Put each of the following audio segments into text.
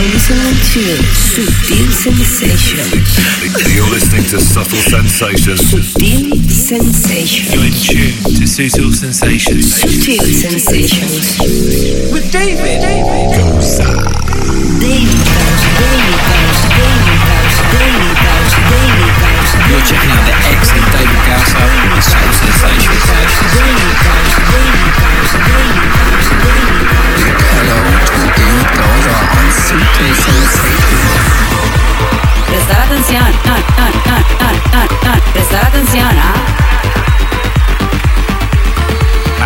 are listening to Subtle Sensations. You're listening to Subtle Sensations. Subtle Sensations. You're in tune to Subtle Sensations. Subtle Sensations. With David. Goza. Daily House, Daily House, Daily House, Daily House, Daily House. You're checking out the excellent David Gasso with Subtle Sensations. Daily House, Daily House, Daily House, Daily House. Hello to David Gasso on Subtle Sensations. Prestar atención, ah, ah, ah, ah, ah, ah. prestar atención, ¿ah?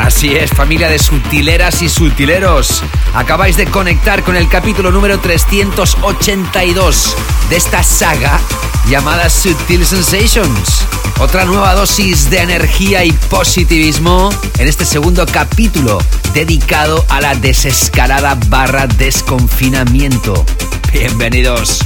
Así es, familia de sutileras y sutileros. Acabáis de conectar con el capítulo número 382 de esta saga llamada Sutil Sensations. Otra nueva dosis de energía y positivismo en este segundo capítulo dedicado a la desescalada barra desconfinamiento. Bienvenidos.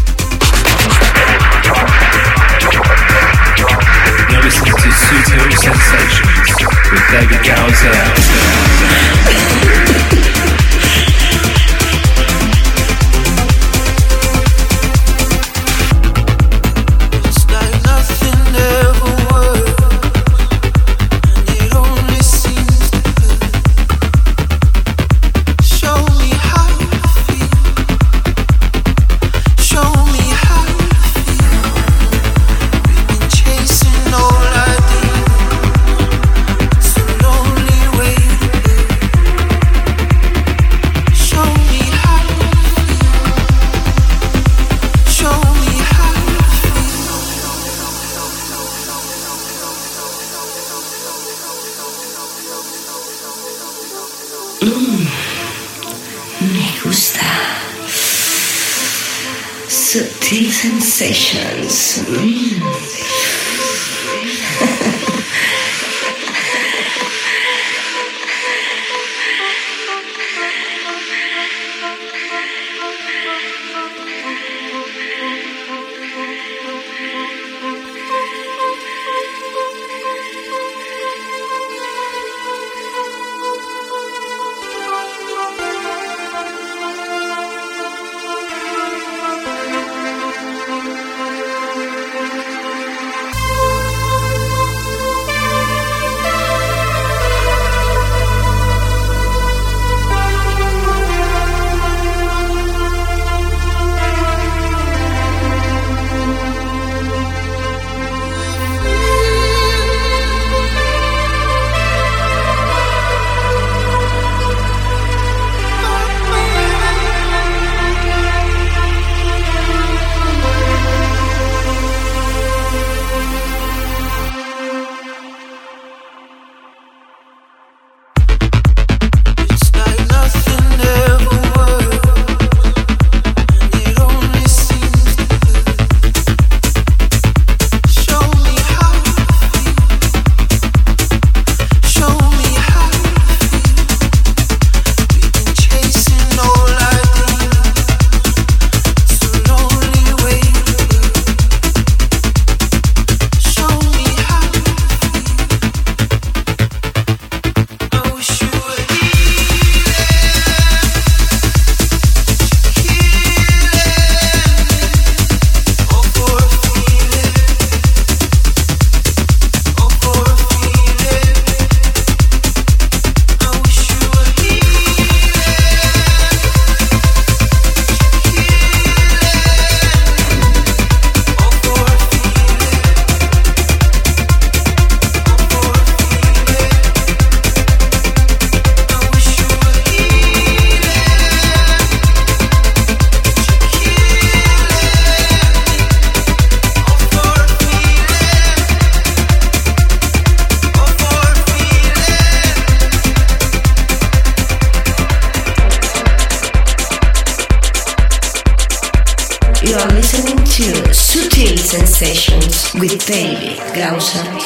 With David Gasso. David Gausser.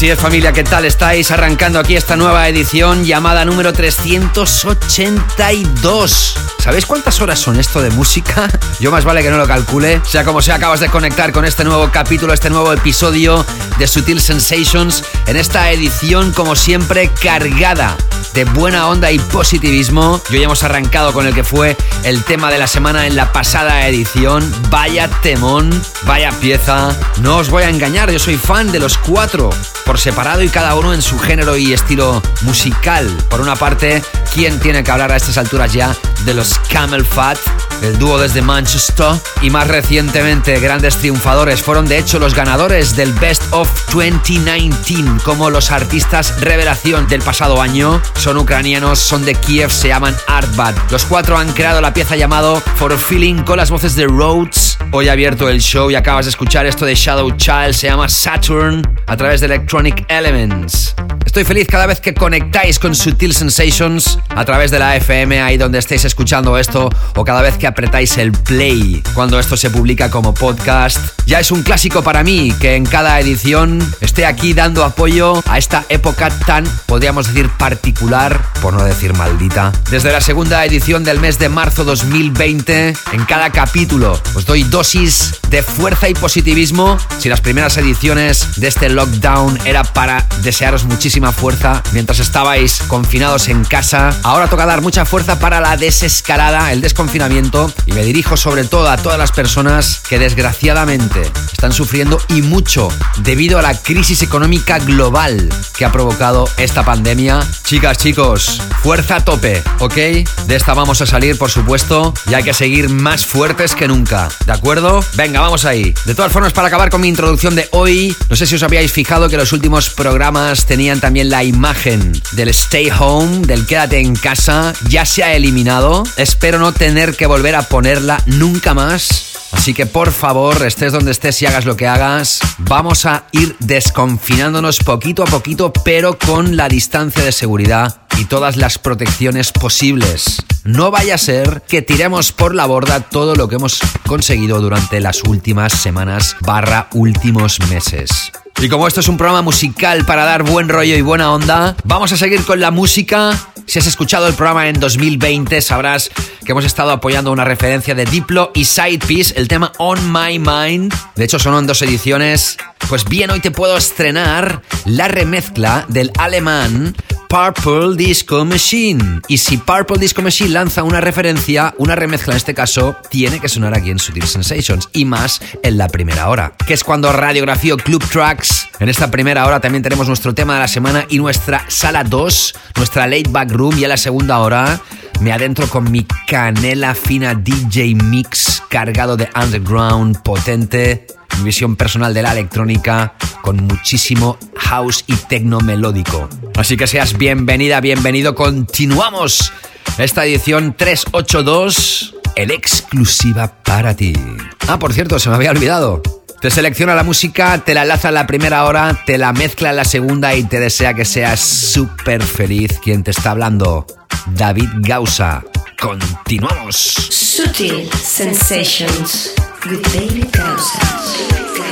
Así es familia, ¿qué tal estáis? Arrancando aquí esta nueva edición llamada número 382. ¿Sabéis cuántas horas son esto de música? Yo más vale que no lo calcule. Sea como sea, acabas de conectar con este nuevo capítulo, este nuevo episodio de Sutil Sensations en esta edición como siempre cargada de buena onda y positivismo. Y hoy hemos arrancado con el que fue el tema de la semana en la pasada edición. Vaya temón, vaya pieza. No os voy a engañar, yo soy fan de los cuatro por separado y cada uno en su género y estilo musical. Por una parte, ¿quién tiene que hablar a estas alturas ya de los Camel Fat? El dúo desde Manchester y más recientemente grandes triunfadores fueron de hecho los ganadores del Best of 2019 como los artistas revelación del pasado año. Son ucranianos, son de Kiev, se llaman Artbad. Los cuatro han creado la pieza llamado For Feeling con las voces de Rhodes. Hoy ha abierto el show y acabas de escuchar esto de Shadow Child, se llama Saturn a través de Electronic Elements. Estoy feliz cada vez que conectáis con Sutil Sensations a través de la FM, ahí donde estéis escuchando esto, o cada vez que apretáis el play cuando esto se publica como podcast. Ya es un clásico para mí que en cada edición esté aquí dando apoyo a esta época tan, podríamos decir, particular, por no decir maldita. Desde la segunda edición del mes de marzo 2020, en cada capítulo os doy dosis de fuerza y positivismo. Si las primeras ediciones de este lockdown era para desearos muchísima fuerza mientras estabais confinados en casa, ahora toca dar mucha fuerza para la desescalada, el desconfinamiento y me dirijo sobre todo a todas las personas que desgraciadamente están sufriendo y mucho debido a la crisis económica global que ha provocado esta pandemia. Chicas, chicos, fuerza a tope, ¿ok? De esta vamos a salir, por supuesto, y hay que seguir más fuertes que nunca, ¿de acuerdo? Venga, vamos ahí. De todas formas, para acabar con mi introducción de hoy, no sé si os habíais fijado que los últimos programas tenían también la imagen del stay home, del quédate en casa, ya se ha eliminado. Espero no tener que volver a ponerla nunca más. Así que por favor, estés donde estés y hagas lo que hagas, vamos a ir desconfinándonos poquito a poquito, pero con la distancia de seguridad y todas las protecciones posibles. No vaya a ser que tiremos por la borda todo lo que hemos conseguido durante las últimas semanas barra últimos meses. Y como esto es un programa musical para dar buen rollo y buena onda, vamos a seguir con la música. Si has escuchado el programa en 2020, sabrás que hemos estado apoyando una referencia de Diplo y Sidepiece, el tema On My Mind. De hecho, son dos ediciones. Pues bien, hoy te puedo estrenar la remezcla del alemán Purple Disco Machine. Y si Purple Disco Machine lanza una referencia, una remezcla en este caso, tiene que sonar aquí en Sutil Sensations. Y más en la primera hora, que es cuando radiografío Club Tracks. En esta primera hora también tenemos nuestro tema de la semana y nuestra sala 2, nuestra late back room. Y a la segunda hora me adentro con mi canela fina DJ Mix cargado de underground potente mi visión personal de la electrónica con muchísimo house y tecno melódico. Así que seas bienvenida, bienvenido. Continuamos esta edición 382, el exclusiva para ti. Ah, por cierto, se me había olvidado. Te selecciona la música, te la enlaza en la primera hora, te la mezcla en la segunda y te desea que seas súper feliz. Quien te está hablando, David Gausa. Continuamos. Sutil Sensations with David Gausser.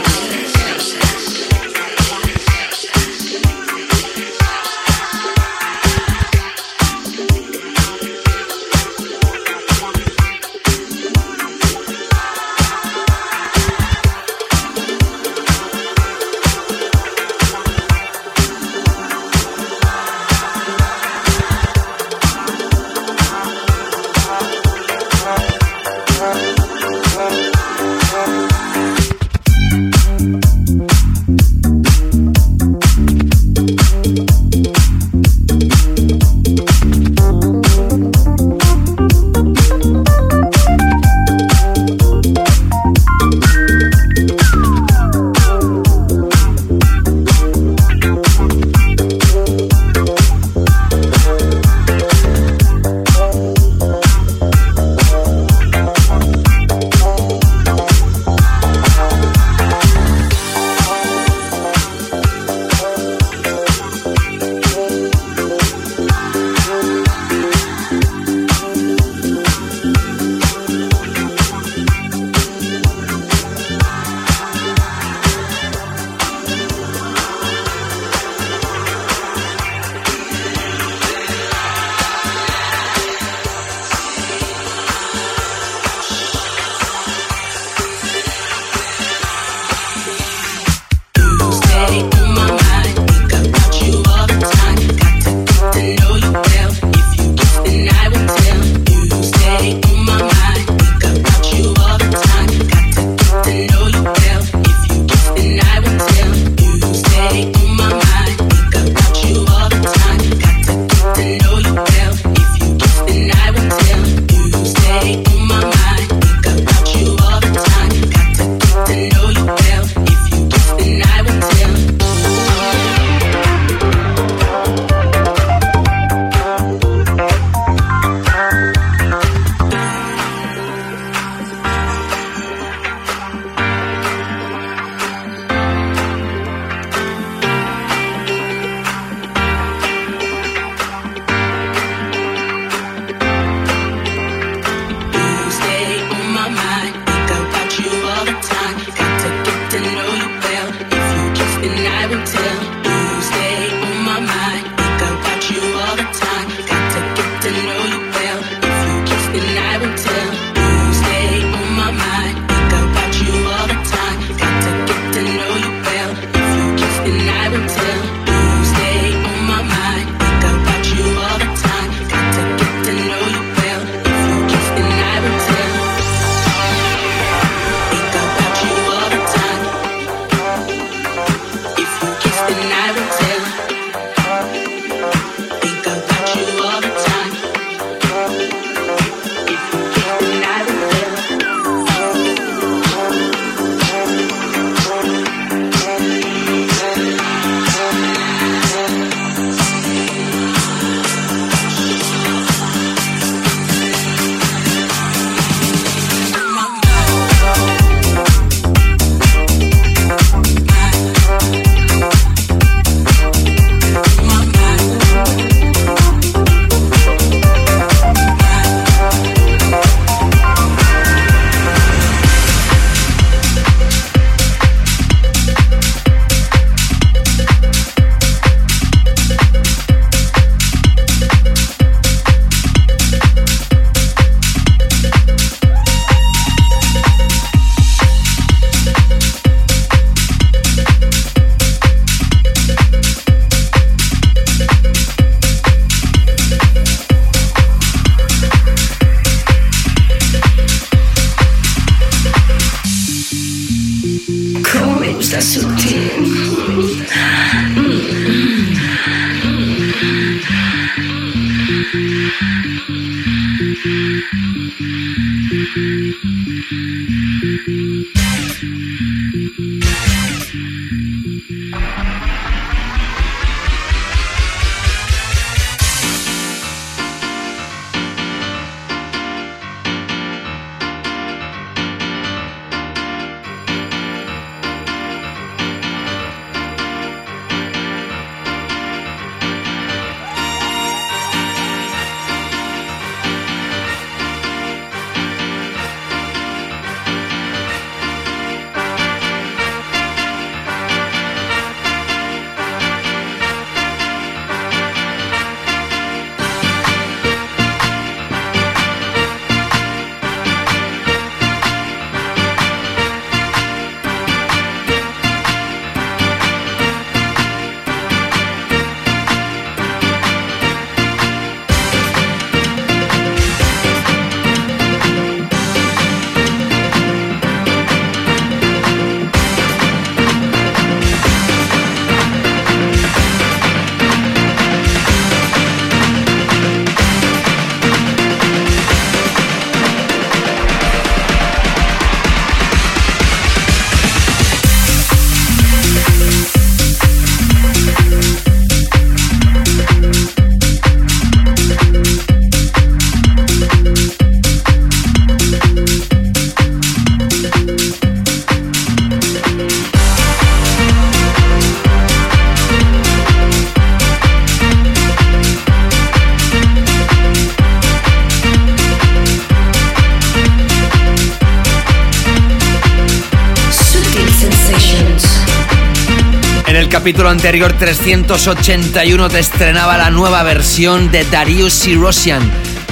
Capítulo anterior 381 te estrenaba la nueva versión de Darius Syrossian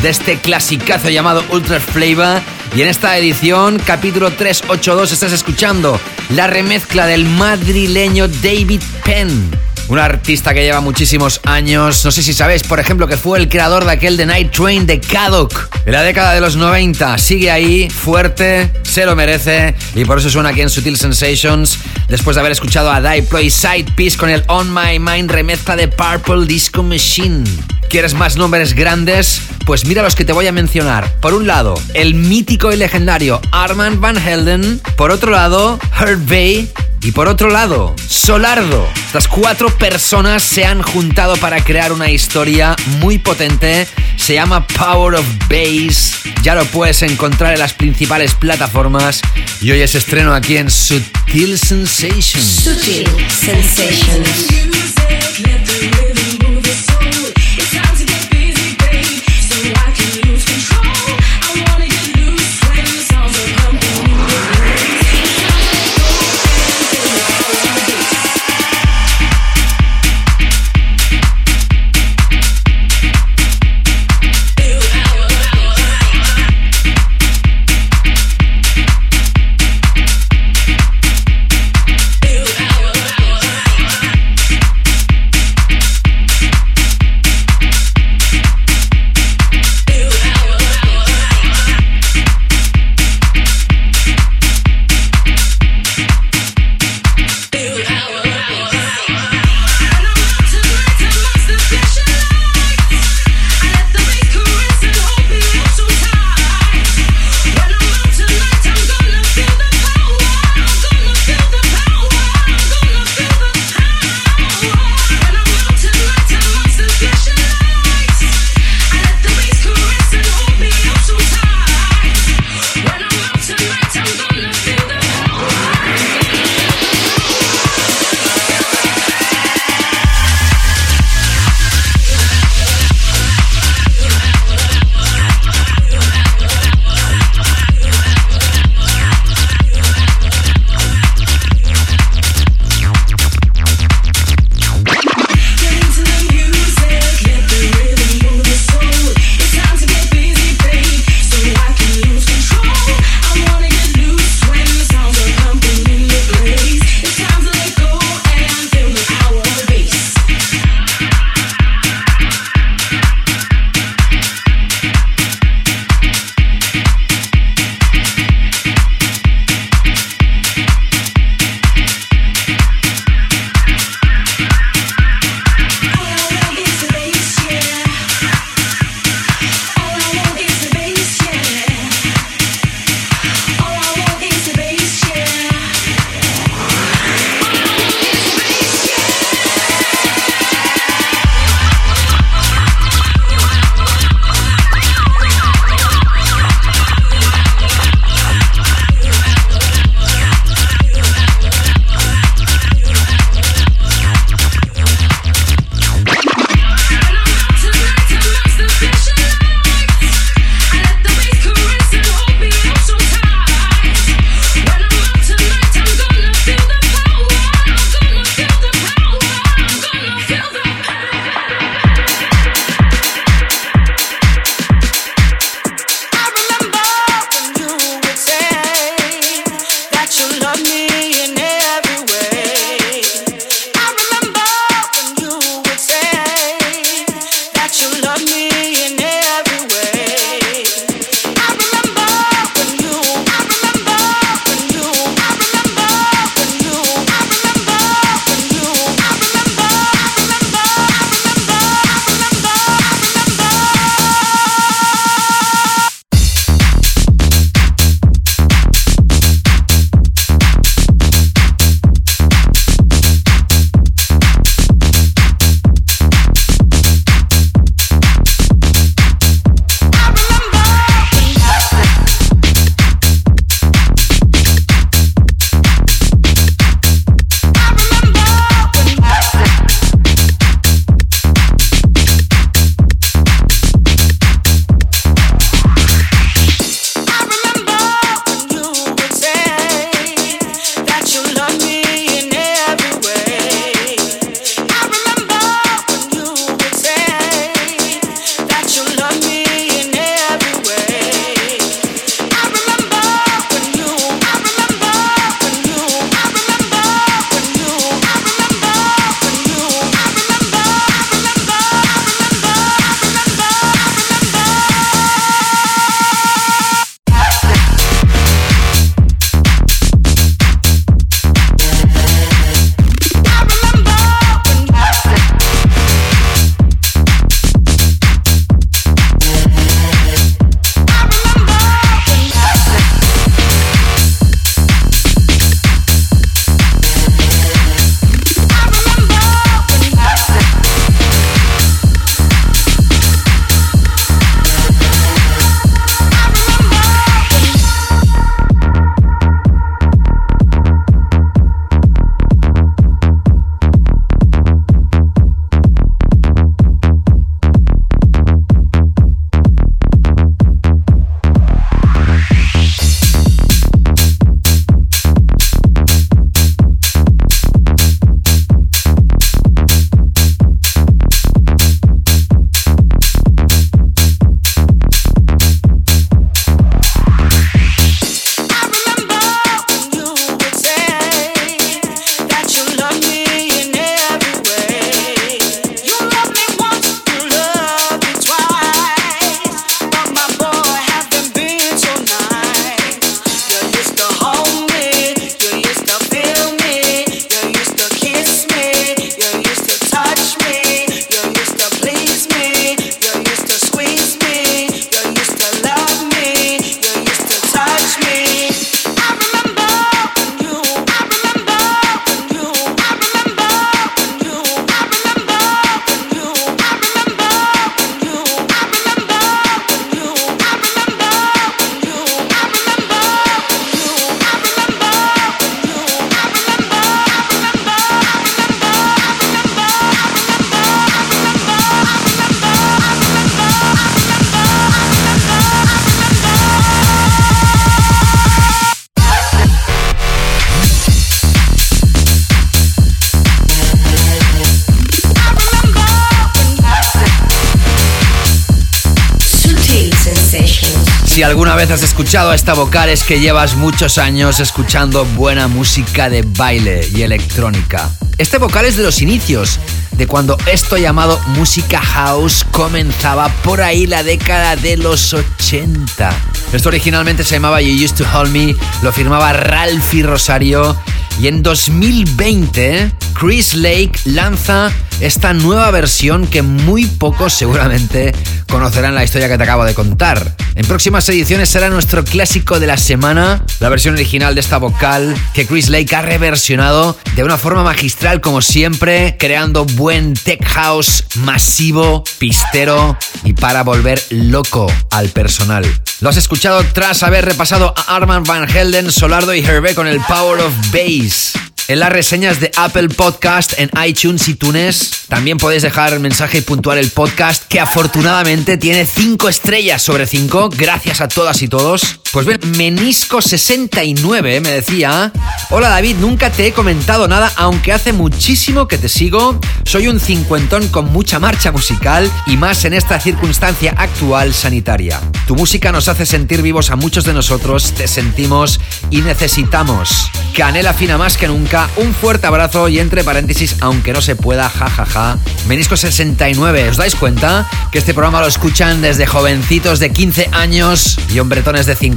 de este clasicazo llamado Ultra Flavor y en esta edición, capítulo 382, estás escuchando la remezcla del madrileño David Penn. Un artista que lleva muchísimos años. No sé si sabéis, por ejemplo, que fue el creador de aquel The Night Train de Kadok. En la década de los 90. Sigue ahí, fuerte, se lo merece. Y por eso suena aquí en Sutil Sensations. Después de haber escuchado a Diploy Side Piece con el On My Mind remezcla de Purple Disco Machine. ¿Quieres más nombres grandes? Pues mira los que te voy a mencionar. Por un lado, el mítico y legendario Armand Van Helden. Por otro lado, Herb Bay. Y por otro lado, Solardo. Estas cuatro personas se han juntado para crear una historia muy potente. Se llama Power of Bass. Ya lo puedes encontrar en las principales plataformas. Y hoy es estreno aquí en Sutil Sensations. Sutil sensations. Vez has escuchado esta vocal es que llevas muchos años escuchando buena música de baile y electrónica. Este vocal es de los inicios, de cuando esto llamado música house comenzaba por ahí la década de los 80. Esto originalmente se llamaba You Used to Hold Me, lo firmaba Ralphie Rosario y en 2020 Chris Lake lanza esta nueva versión que muy pocos seguramente conocerán la historia que te acabo de contar. En próximas ediciones será nuestro clásico de la semana, la versión original de esta vocal que Chris Lake ha reversionado de una forma magistral como siempre, creando buen tech house masivo, pistero y para volver loco al personal. Lo has escuchado tras haber repasado a Armand Van Helden, Solardo y Hervé con el Power of Bass. En las reseñas de Apple Podcast, en iTunes y Tunes, también podéis dejar el mensaje y puntuar el podcast, que afortunadamente tiene 5 estrellas sobre 5, gracias a todas y todos. Pues bien, Menisco69 me decía, hola David, nunca te he comentado nada, aunque hace muchísimo que te sigo, soy un cincuentón con mucha marcha musical y más en esta circunstancia actual sanitaria. Tu música nos hace sentir vivos a muchos de nosotros, te sentimos y necesitamos. Canela fina más que nunca, un fuerte abrazo y entre paréntesis, aunque no se pueda, jajaja. Menisco 69, ¿os dais cuenta? Que este programa lo escuchan desde jovencitos de 15 años y hombretones de 50.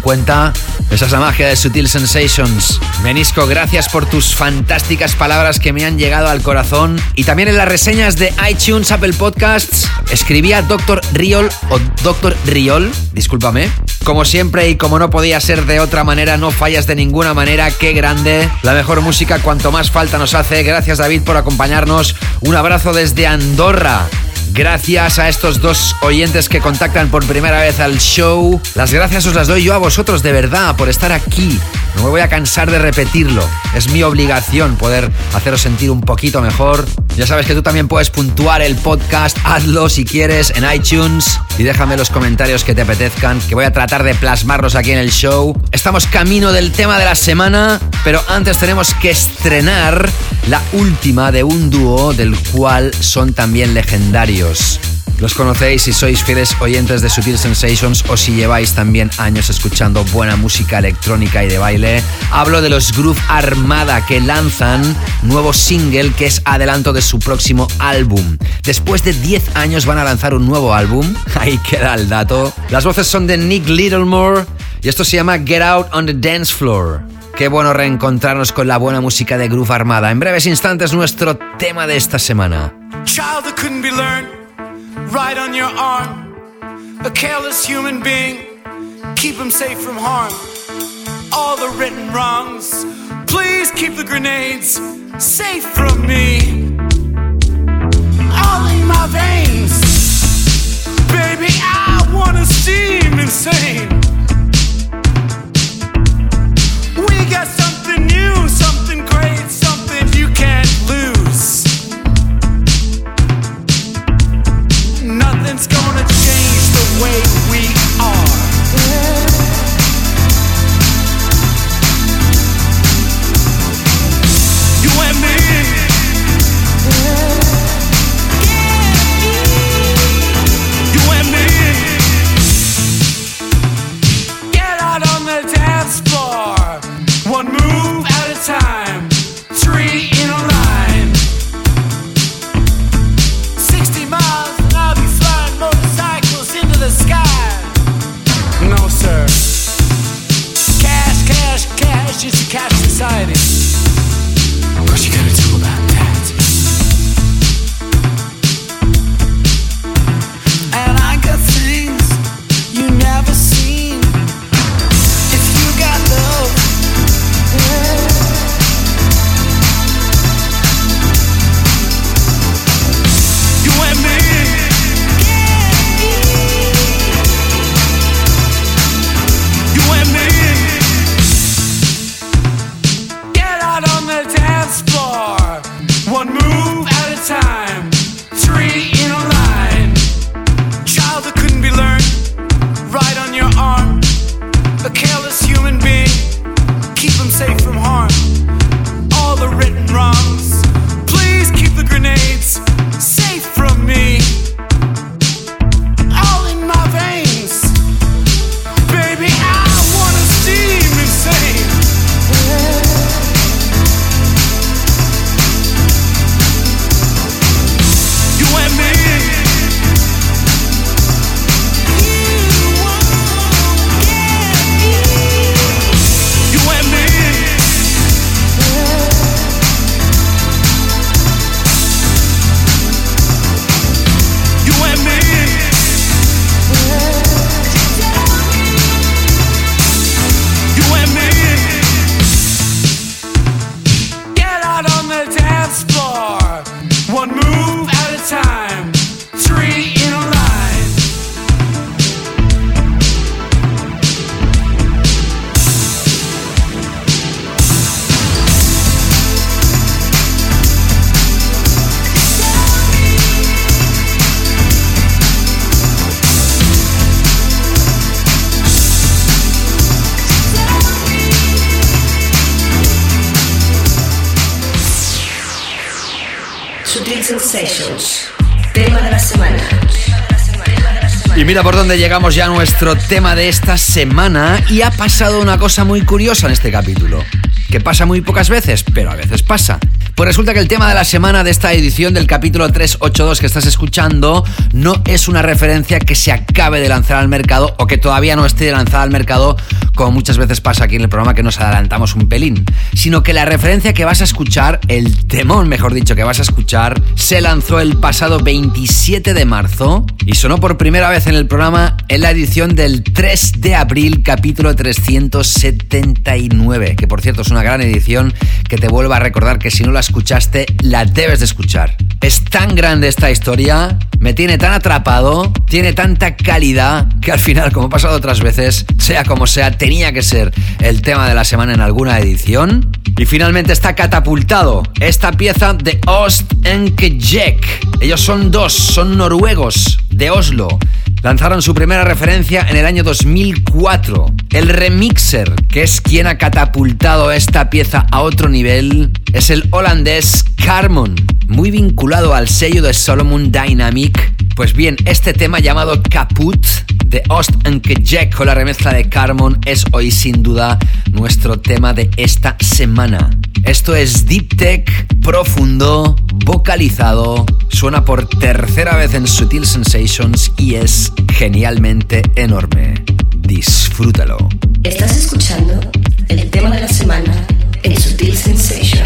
Esa es la magia de Sutil Sensations. Menisco, gracias por tus fantásticas palabras que me han llegado al corazón. Y también en las reseñas de iTunes, Apple Podcasts, escribía Dr. Riol o Dr. Riol, discúlpame. Como siempre y como no podía ser de otra manera, no fallas de ninguna manera, qué grande. La mejor música cuanto más falta nos hace. Gracias David por acompañarnos. Un abrazo desde Andorra. Gracias a estos dos oyentes que contactan por primera vez al show. Las gracias os las doy yo a vosotros de verdad por estar aquí. No me voy a cansar de repetirlo. Es mi obligación poder haceros sentir un poquito mejor. Ya sabes que tú también puedes puntuar el podcast. Hazlo si quieres en iTunes y déjame los comentarios que te apetezcan, que voy a tratar de plasmarlos aquí en el show. Estamos camino del tema de la semana, pero antes tenemos que estrenar la última de un dúo del cual son también legendarios. Los conocéis si sois fieles oyentes de Sutil Sensations o si lleváis también años escuchando buena música electrónica y de baile. Hablo de los Groove Armada que lanzan nuevo single que es adelanto de su próximo álbum. Después de 10 años van a lanzar un nuevo álbum. Ahí queda el dato. Las voces son de Nick Littlemore y esto se llama Get Out on the Dance Floor. Qué bueno reencontrarnos con la buena música de Groove Armada. En breves instantes nuestro tema de esta semana. Child that couldn't be learned, right on your arm. A careless human being, keep him safe from harm. All the written wrongs, please keep the grenades safe from me. All in my veins, baby, I wanna seem insane. Way Llegamos ya a nuestro tema de esta semana y ha pasado una cosa muy curiosa en este capítulo, que pasa muy pocas veces, pero a veces pasa. Pues resulta que el tema de la semana de esta edición del capítulo 382 que estás escuchando no es una referencia que se acabe de lanzar al mercado o que todavía no esté lanzada al mercado, como muchas veces pasa aquí en el programa que nos adelantamos un pelín, sino que la referencia que vas a escuchar, el temón mejor dicho que vas a escuchar, se lanzó el pasado 27 de marzo y sonó por primera vez en el programa en la edición del 3 de abril, capítulo 379, que por cierto es una gran edición que te vuelvo a recordar que si no la escuchaste, la debes de escuchar. Es tan grande esta historia, me tiene tan atrapado, tiene tanta calidad, que al final, como ha pasado otras veces, sea como sea, tenía que ser el tema de la semana en alguna edición. Y finalmente está catapultado esta pieza de Ost Jack. Ellos son dos, son noruegos, de Oslo. Lanzaron su primera referencia en el año 2004. El remixer, que es quien ha catapultado esta pieza a otro nivel, es el holandés Carmon, muy vinculado al sello de Solomon Dynamic. Pues bien, este tema llamado Caput de Ost Jack con la remezcla de Carmon es hoy sin duda nuestro tema de esta semana. Esto es Deep Tech, profundo, vocalizado, suena por tercera vez en Sutil Sensations y es genialmente enorme. Disfrútalo. Estás escuchando el tema de la semana en Sutil Sensations.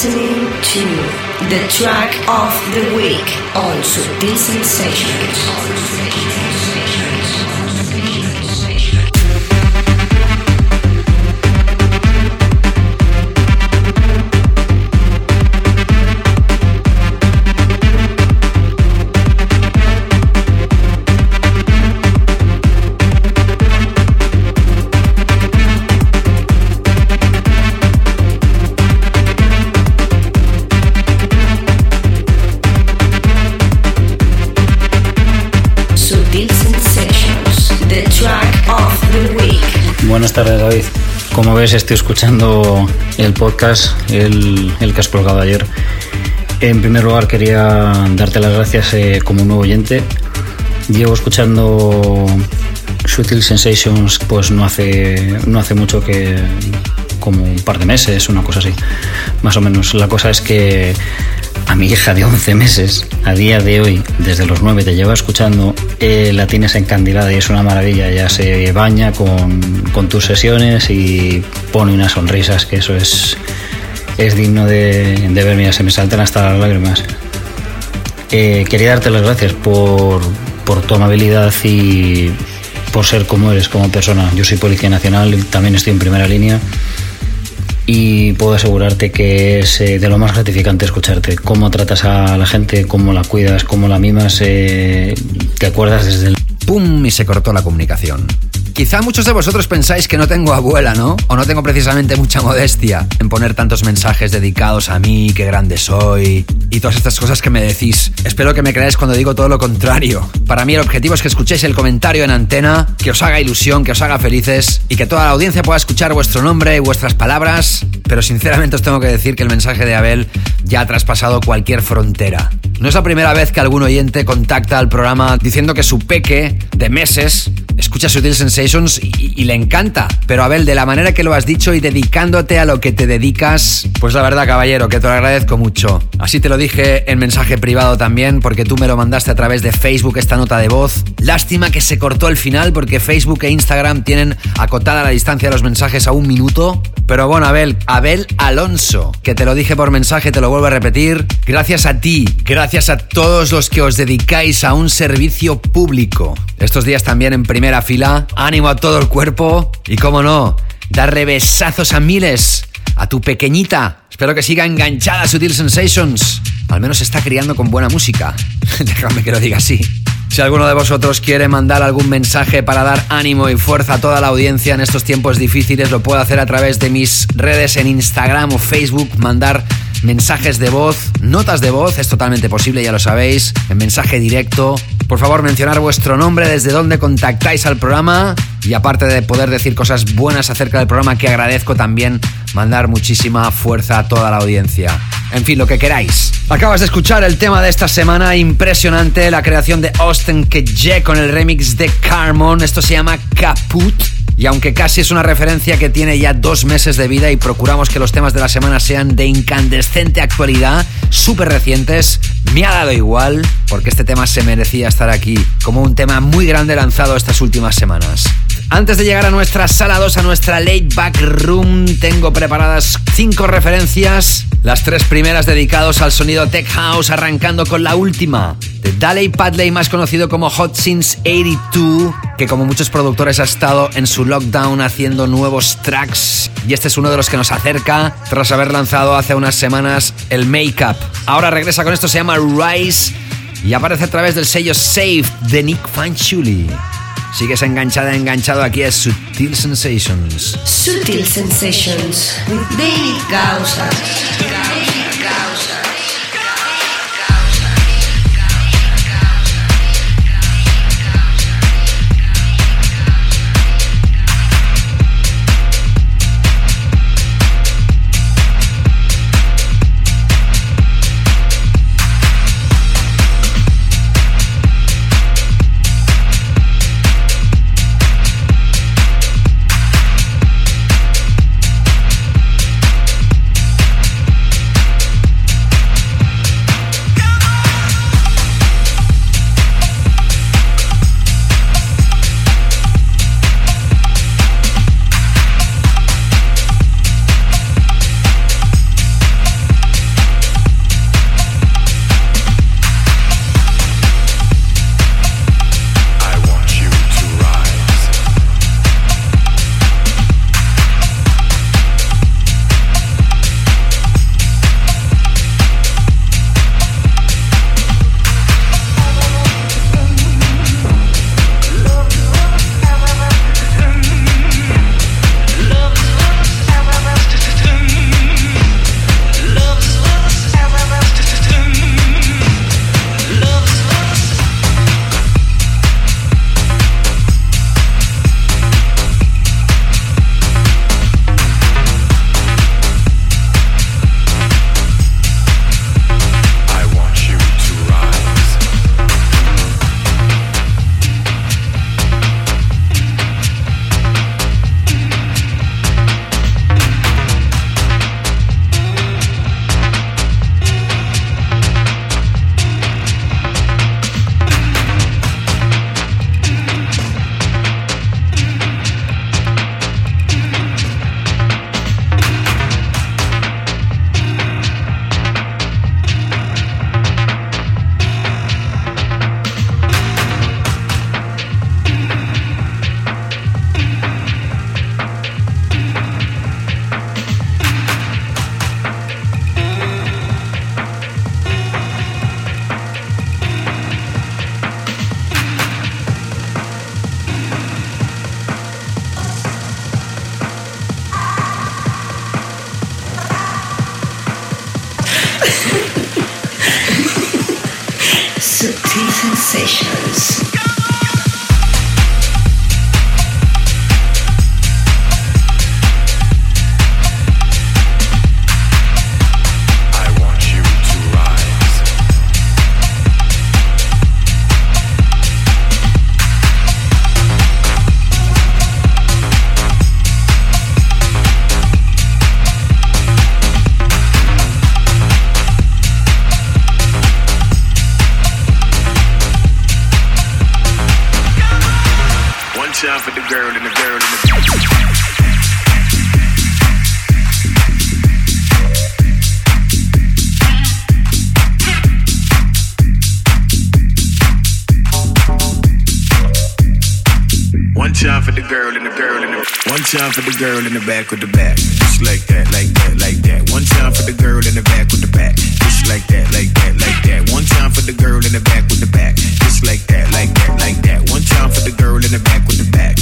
Listening to the track of the week on Sutil Sensations. Buenas tardes, David. Como ves, estoy escuchando el podcast, el, que has colgado ayer. En primer lugar, quería darte las gracias eh, como nuevo oyente. Llevo escuchando Sutil Sensations, pues no hace, no hace mucho que, como un par de meses, una cosa así, más o menos. La cosa es que a mi hija de 11 meses, a día de hoy, desde los 9 te lleva escuchando, eh, la tienes encandilada y es una maravilla. Ya se baña con, con tus sesiones y pone unas sonrisas, que eso es, es digno de, de ver. Mira, se me saltan hasta las lágrimas. Eh, quería darte las gracias por, por tu amabilidad y por ser como eres como persona. Yo soy Policía Nacional también estoy en primera línea y puedo asegurarte que es eh, de lo más gratificante escucharte. Cómo tratas a la gente, cómo la cuidas, cómo la mimas, eh, te acuerdas desde el... ¡Pum! Y se cortó la comunicación. Quizá muchos de vosotros pensáis que no tengo abuela, ¿no? O no tengo precisamente mucha modestia en poner tantos mensajes dedicados a mí, qué grande soy, y todas estas cosas que me decís. Espero que me creáis cuando digo todo lo contrario. Para mí el objetivo es que escuchéis el comentario en antena, que os haga ilusión, que os haga felices, y que toda la audiencia pueda escuchar vuestro nombre y vuestras palabras. Pero sinceramente os tengo que decir que el mensaje de Abel ya ha traspasado cualquier frontera. No es la primera vez que algún oyente contacta al programa diciendo que su peque de meses escucha Sutil Sensations y, y le encanta. Pero Abel, de la manera que lo has dicho y dedicándote a lo que te dedicas, pues la verdad, caballero, que te lo agradezco mucho. Así te lo dije en mensaje privado también, porque tú me lo mandaste a través de Facebook esta nota de voz. Lástima que se cortó el final porque Facebook e Instagram tienen acotada la distancia de los mensajes a un minuto. Pero bueno, Abel, Abel Alonso, que te lo dije por mensaje, te lo vuelvo a repetir. Gracias a ti, gracias a todos los que os dedicáis a un servicio público. Estos días también en primera fila, ánimo a todo el cuerpo y, cómo no, dar revesazos a miles, a tu pequeñita. Espero que siga enganchada a Sutil Sensations. Al menos está criando con buena música. Déjame que lo diga así. Si alguno de vosotros quiere mandar algún mensaje para dar ánimo y fuerza a toda la audiencia en estos tiempos difíciles, lo puedo hacer a través de mis redes en Instagram o Facebook, mandar mensajes de voz, notas de voz, es totalmente posible, ya lo sabéis, en mensaje directo. Por favor, mencionar vuestro nombre, desde dónde contactáis al programa y aparte de poder decir cosas buenas acerca del programa, que agradezco también mandar muchísima fuerza a toda la audiencia. En fin, lo que queráis. Acabas de escuchar el tema de esta semana, impresionante, la creación de Austin Kedje con el remix de Carmon, esto se llama Caput. Y aunque casi es una referencia que tiene ya dos meses de vida y procuramos que los temas de la semana sean de incandescente actualidad, súper recientes, me ha dado igual porque este tema se merecía estar aquí como un tema muy grande lanzado estas últimas semanas. Antes de llegar a nuestra sala 2, a nuestra late back room, tengo preparadas cinco referencias. Las tres primeras dedicados al sonido tech house, arrancando con la última de Daley Padley, más conocido como Hot Since 82, que como muchos productores ha estado en su lockdown haciendo nuevos tracks. Y este es uno de los que nos acerca tras haber lanzado hace unas semanas el Makeup. Ahora regresa con esto, se llama Rise y aparece a través del sello Safe de Nick Fanchuli. Sigues enganchada, enganchado aquí a Sutil Sensations. Sutil Sensations with David Gausa. Sunshine for the girl and the girl and the girl. One time for the girl and the girl and the One time for the girl in the back with the back. Just like that, like that, like that. One time for the girl in the back with the back. Just like that, like time for the girl in the back with the back. Just like that, like that, like that. One time for the girl in the back with the back.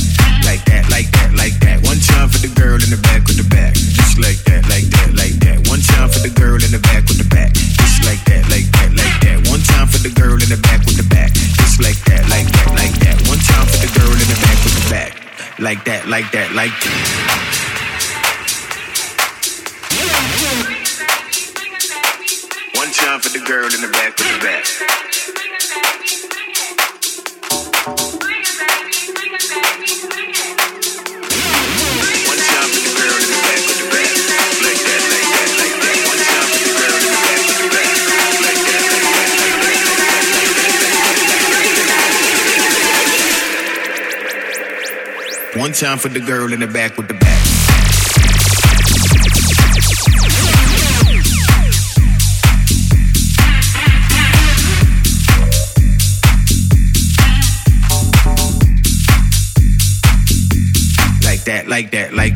Like that, like that, like that. One time for the girl in the back with the back. Just like that, like that, like that. One time for the girl in the back with the back. Just like that, like that, like that. One time for the girl in the back with the back. Just like that, like that, like that. One time for the girl in the back with the back. Like that, like that, like that. time for the girl in the back with the back. like that, like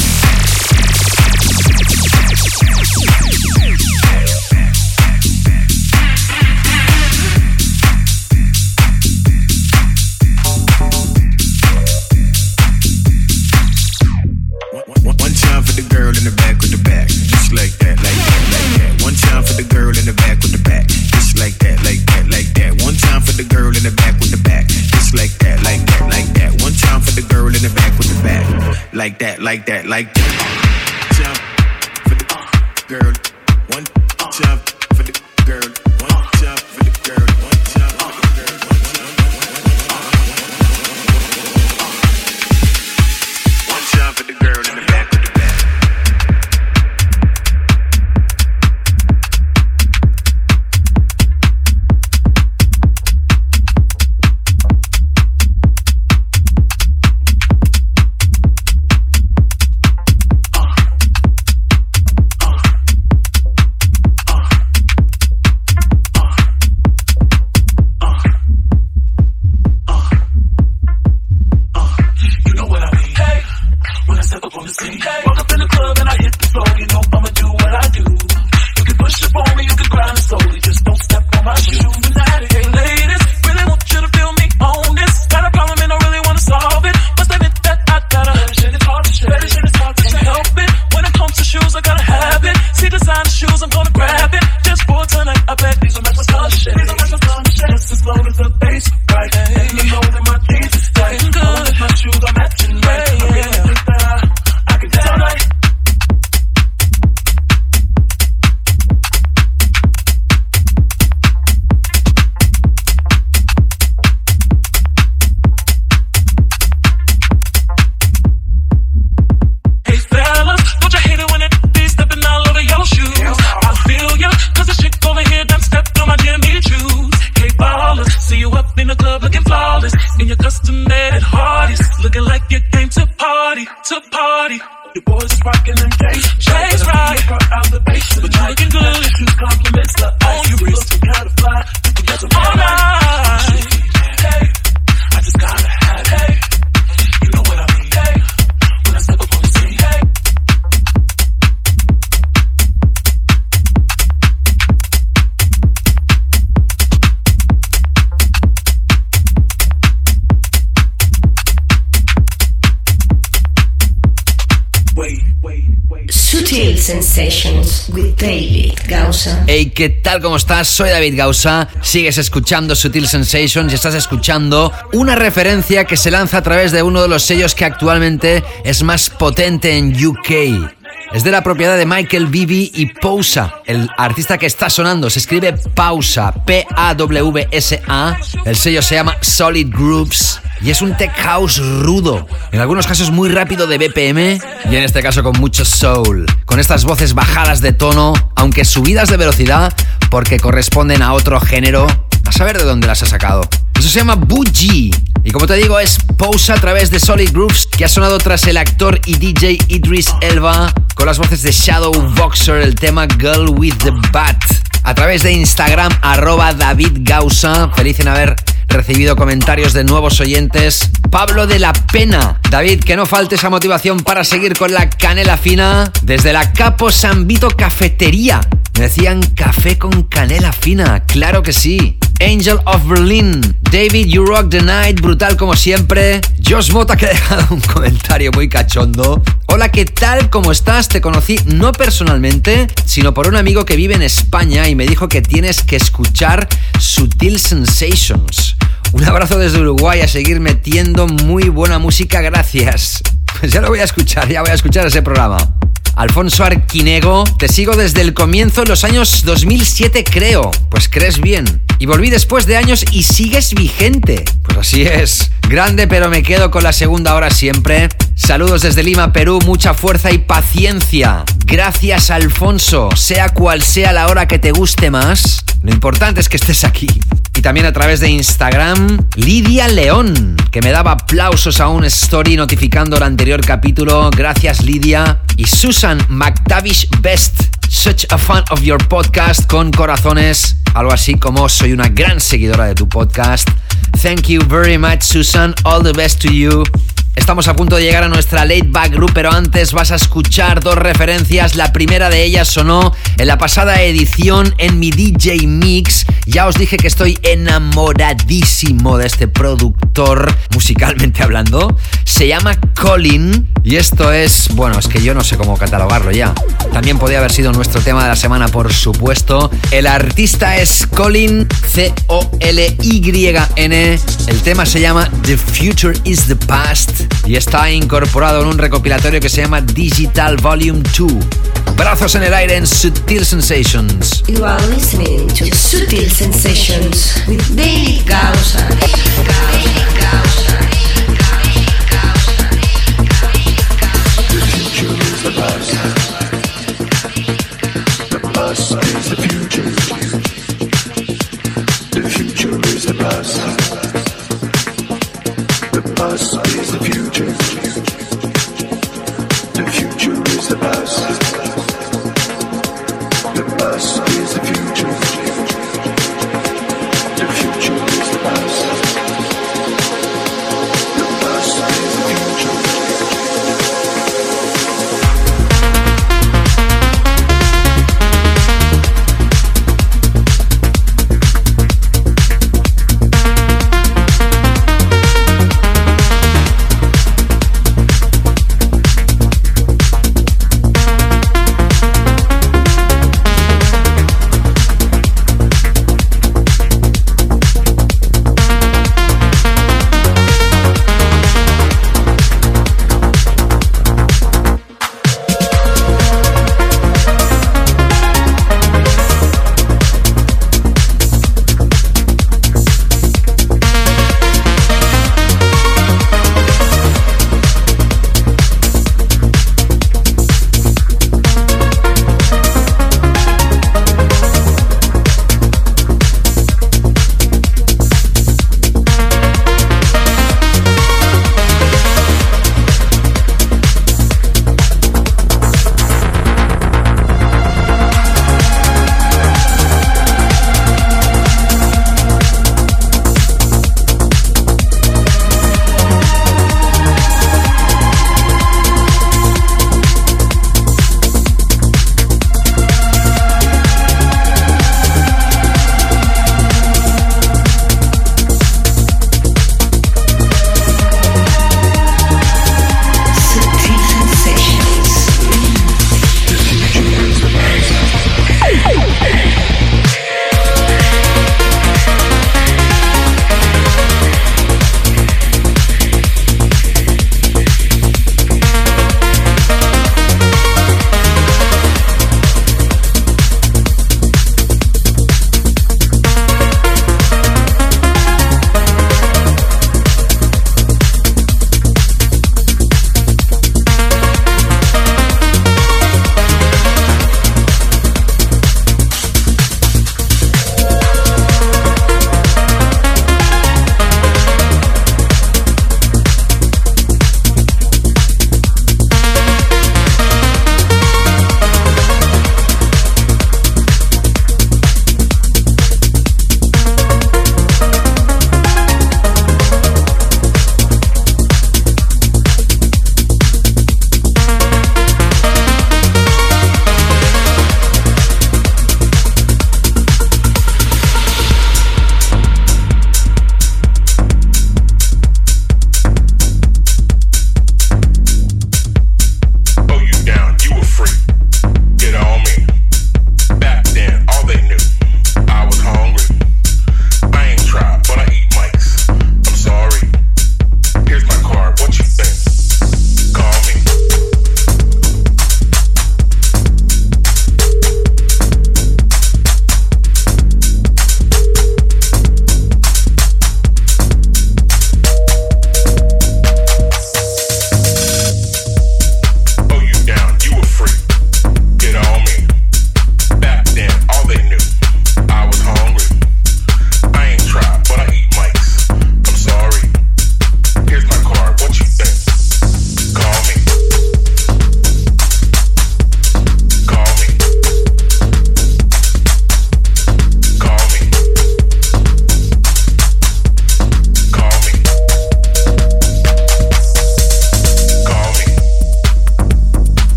like that, like that. ¿Cómo estás? Soy David Gausa. Sigues escuchando Sutil Sensations y estás escuchando una referencia que se lanza a través de uno de los sellos que actualmente es más potente en UK. Es de la propiedad de Michael Bibi y Pausa, el artista que está sonando. Se escribe Pausa, P-A-W-S-A. El sello se llama Solid Groups y es un tech house rudo, en algunos casos muy rápido de BPM y en este caso con mucho soul, con estas voces bajadas de tono, aunque subidas de velocidad porque corresponden a otro género, a saber de dónde las ha sacado. Eso se llama Bougie. Y como te digo, es Pausa a través de Solid Grooves, que ha sonado tras el actor y DJ Idris Elba, con las voces de Shadow Boxer, el tema Girl with the Bat. A través de Instagram, arroba David Gausa. Feliz en haber recibido comentarios de nuevos oyentes. Pablo de la Pena. David, que no falte esa motivación para seguir con la canela fina. Desde la Capo Sambito Cafetería. Me decían café con canela fina. Claro que sí. Angel of Berlin. David, You Rock the Night, brutal como siempre. Josh Mota que ha dejado un comentario muy cachondo. Hola, ¿qué tal? ¿Cómo estás? Te conocí no personalmente, sino por un amigo que vive en España y me dijo que tienes que escuchar Sutil Sensations. Un abrazo desde Uruguay a seguir metiendo muy buena música, gracias. Pues ya lo voy a escuchar, ya voy a escuchar ese programa. Alfonso Arquinego, te sigo desde el comienzo en los años 2007 creo. Pues crees bien. Y volví después de años y sigues vigente. Pues así es. Grande pero me quedo con la segunda hora siempre. Saludos desde Lima, Perú, mucha fuerza y paciencia. Gracias Alfonso, sea cual sea la hora que te guste más. Lo importante es que estés aquí. Y también a través de Instagram, Lidia León, que me daba aplausos a un story notificando el anterior capítulo. Gracias Lidia. Y Susan McTavish Best, such a fan of your podcast con corazones. Algo así como soy una gran seguidora de tu podcast. Thank you very much Susan, all the best to you. Estamos a punto de llegar a nuestra late back group, pero antes vas a escuchar dos referencias. La primera de ellas sonó en la pasada edición en mi DJ Mix. Ya os dije que estoy enamoradísimo de este productor, musicalmente hablando. Se llama Colin y esto es, bueno, es que yo no sé cómo catalogarlo ya. También podría haber sido nuestro tema de la semana, por supuesto. El artista es Colin, C-O-L-Y-N. El tema se llama The Future is the Past y está incorporado en un recopilatorio que se llama Digital Volume 2. Brazos en el aire en Sutil Sensations. You are listening to Sutil Sensations with David past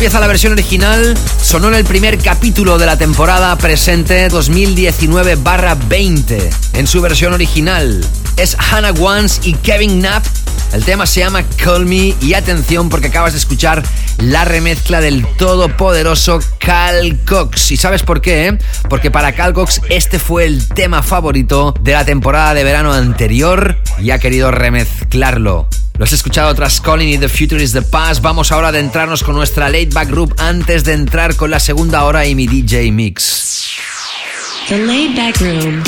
pieza, la versión original? Sonó en el primer capítulo de la temporada presente 2019-20 en su versión original. Es Hannah Wans y Kevin Knapp. El tema se llama Call Me y atención porque acabas de escuchar la remezcla del todopoderoso Cal Cox. ¿Y sabes por qué? eh? Porque para Cal Cox este fue el tema favorito de la temporada de verano anterior y ha querido remezclarlo. Lo has escuchado tras Calling y The Future is the Past. Vamos ahora a adentrarnos con nuestra Late Back Group antes de entrar con la segunda hora y mi DJ Mix. The Laid Back Room.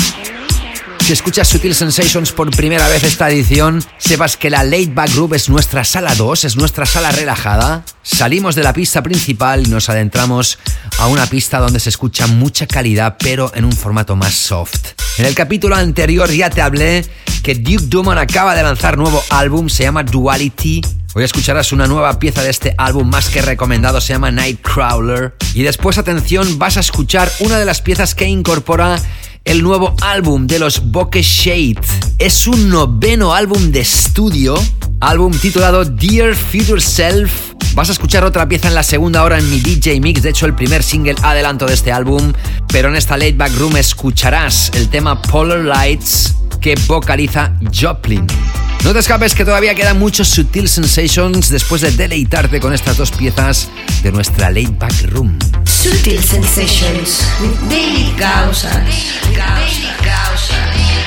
Si escuchas Sutil Sensations por primera vez esta edición, sepas que la Late Back Group es nuestra sala 2, es nuestra sala relajada. Salimos de la pista principal y nos adentramos a una pista donde se escucha mucha calidad, pero en un formato más soft. En el capítulo anterior ya te hablé que Duke Dumont acaba de lanzar nuevo álbum, se llama Duality. Hoy escucharás una nueva pieza de este álbum más que recomendado, se llama Nightcrawler. Y después, atención, vas a escuchar una de las piezas que incorpora el nuevo álbum de los Bokeh Shade. Es un noveno álbum de estudio, álbum titulado Dear Future Self. Vas a escuchar otra pieza en la segunda hora en mi DJ Mix, de hecho el primer single adelanto de este álbum, pero en esta Late Back Room escucharás el tema Polar Lights que vocaliza Joplin. No te escapes que todavía quedan muchos Sutil Sensations después de deleitarte con estas dos piezas de nuestra Late Back Room. Sutil Sensations with David Gausa. Crawler,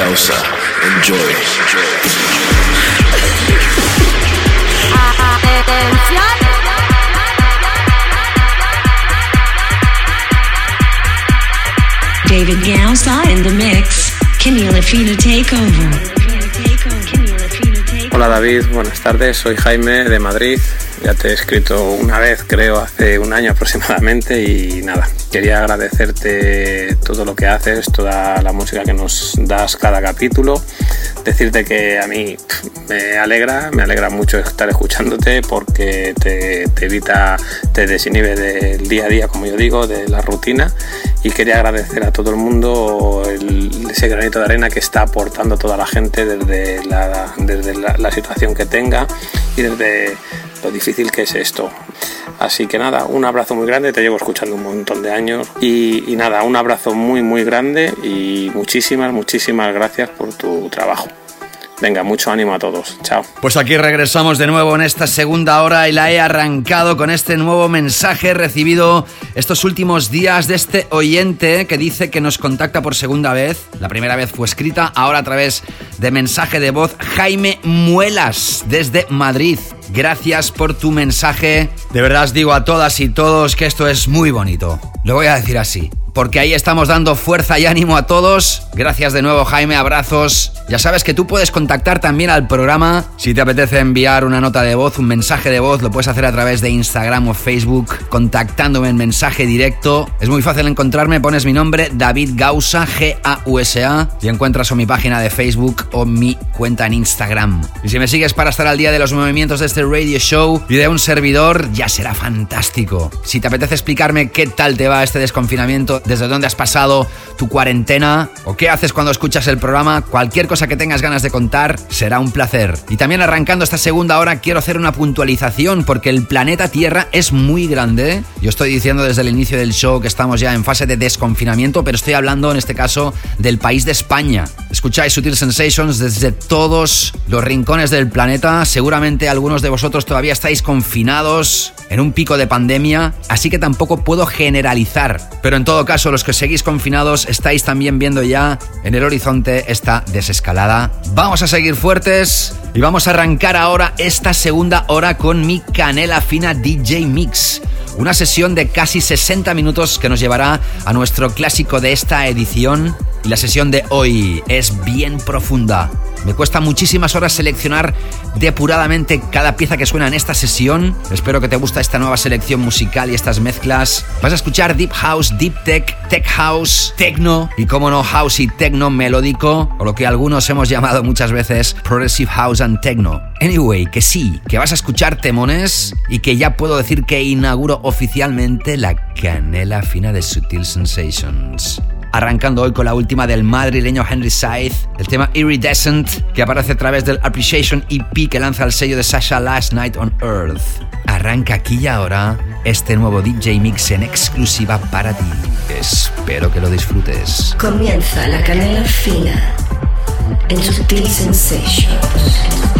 David Gausa. Enjoy. David Gausa in the mix. Kenny Lafina take over. Hola David, buenas tardes, soy Jaime de Madrid. Ya te he escrito una vez, creo, hace un año aproximadamente y nada, quería agradecerte todo lo que haces, toda la música que nos das cada capítulo. Decirte que a mí me alegra, me alegra mucho estar escuchándote porque te, te evita, te desinhibe del día a día, como yo digo, de la rutina y quería agradecer a todo el mundo el- ese granito de arena que está aportando toda la gente desde la, desde la situación que tenga y desde lo difícil que es esto. Así que nada, un abrazo muy grande, te llevo escuchando un montón de años y, nada, un abrazo muy muy grande y muchísimas, muchísimas gracias por tu trabajo. Venga, mucho ánimo a todos. Chao. Pues aquí regresamos de nuevo en esta segunda hora y la he arrancado con este nuevo mensaje recibido estos últimos días de este oyente que dice que nos contacta por segunda vez. La primera vez fue escrita, ahora a través de mensaje de voz Jaime Muelas desde Madrid. Gracias por tu mensaje. De verdad os digo a todas y todos que esto es muy bonito. Lo voy a decir así. Porque ahí estamos dando fuerza y ánimo a todos. Gracias de nuevo Jaime, abrazos. Ya sabes que tú puedes contactar también al programa. Si te apetece enviar una nota de voz, un mensaje de voz, lo puedes hacer a través de Instagram o Facebook, contactándome en mensaje directo. Es muy fácil encontrarme, pones mi nombre, David Gausa, G-A-U-S-A, y encuentras o mi página de Facebook o mi cuenta en Instagram. Y si me sigues para estar al día de los movimientos de este radio show y de un servidor, ya será fantástico. Si te apetece explicarme qué tal te va este desconfinamiento, desde dónde has pasado tu cuarentena o qué haces cuando escuchas el programa, cualquier cosa que tengas ganas de contar, será un placer. Y también arrancando esta segunda hora quiero hacer una puntualización porque el planeta Tierra es muy grande. Yo estoy diciendo desde el inicio del show que estamos ya en fase de desconfinamiento, pero estoy hablando en este caso del país de España. Escucháis Sutil Sensations desde todos los rincones del planeta. Seguramente algunos de vosotros todavía estáis confinados en un pico de pandemia, así que tampoco puedo generalizar. Pero en todo caso, los que seguís confinados estáis también viendo ya en el horizonte esta desescalada. Vamos a seguir fuertes y vamos a arrancar ahora esta segunda hora con mi canela fina DJ Mix. Una sesión de casi 60 minutos que nos llevará a nuestro clásico de esta edición. Y la sesión de hoy es bien profunda. Me cuesta muchísimas horas seleccionar depuradamente cada pieza que suena en esta sesión. Espero que te gusta esta nueva selección musical y estas mezclas. Vas a escuchar Deep House, Deep Tech, Tech House, Techno y como no House y Techno melódico, o lo que algunos hemos llamado muchas veces Progressive House and Techno. Anyway, que sí, que vas a escuchar temones y que ya puedo decir que inauguro oficialmente la canela fina de Sutil Sensations. Arrancando hoy con la última del madrileño Henry Scythe, el tema Iridescent, que aparece a través del Appreciation EP que lanza el sello de Sasha Last Night on Earth. Arranca aquí y ahora este nuevo DJ Mix en exclusiva para ti. Espero que lo disfrutes. Comienza la canela fina en Sutil Sensations.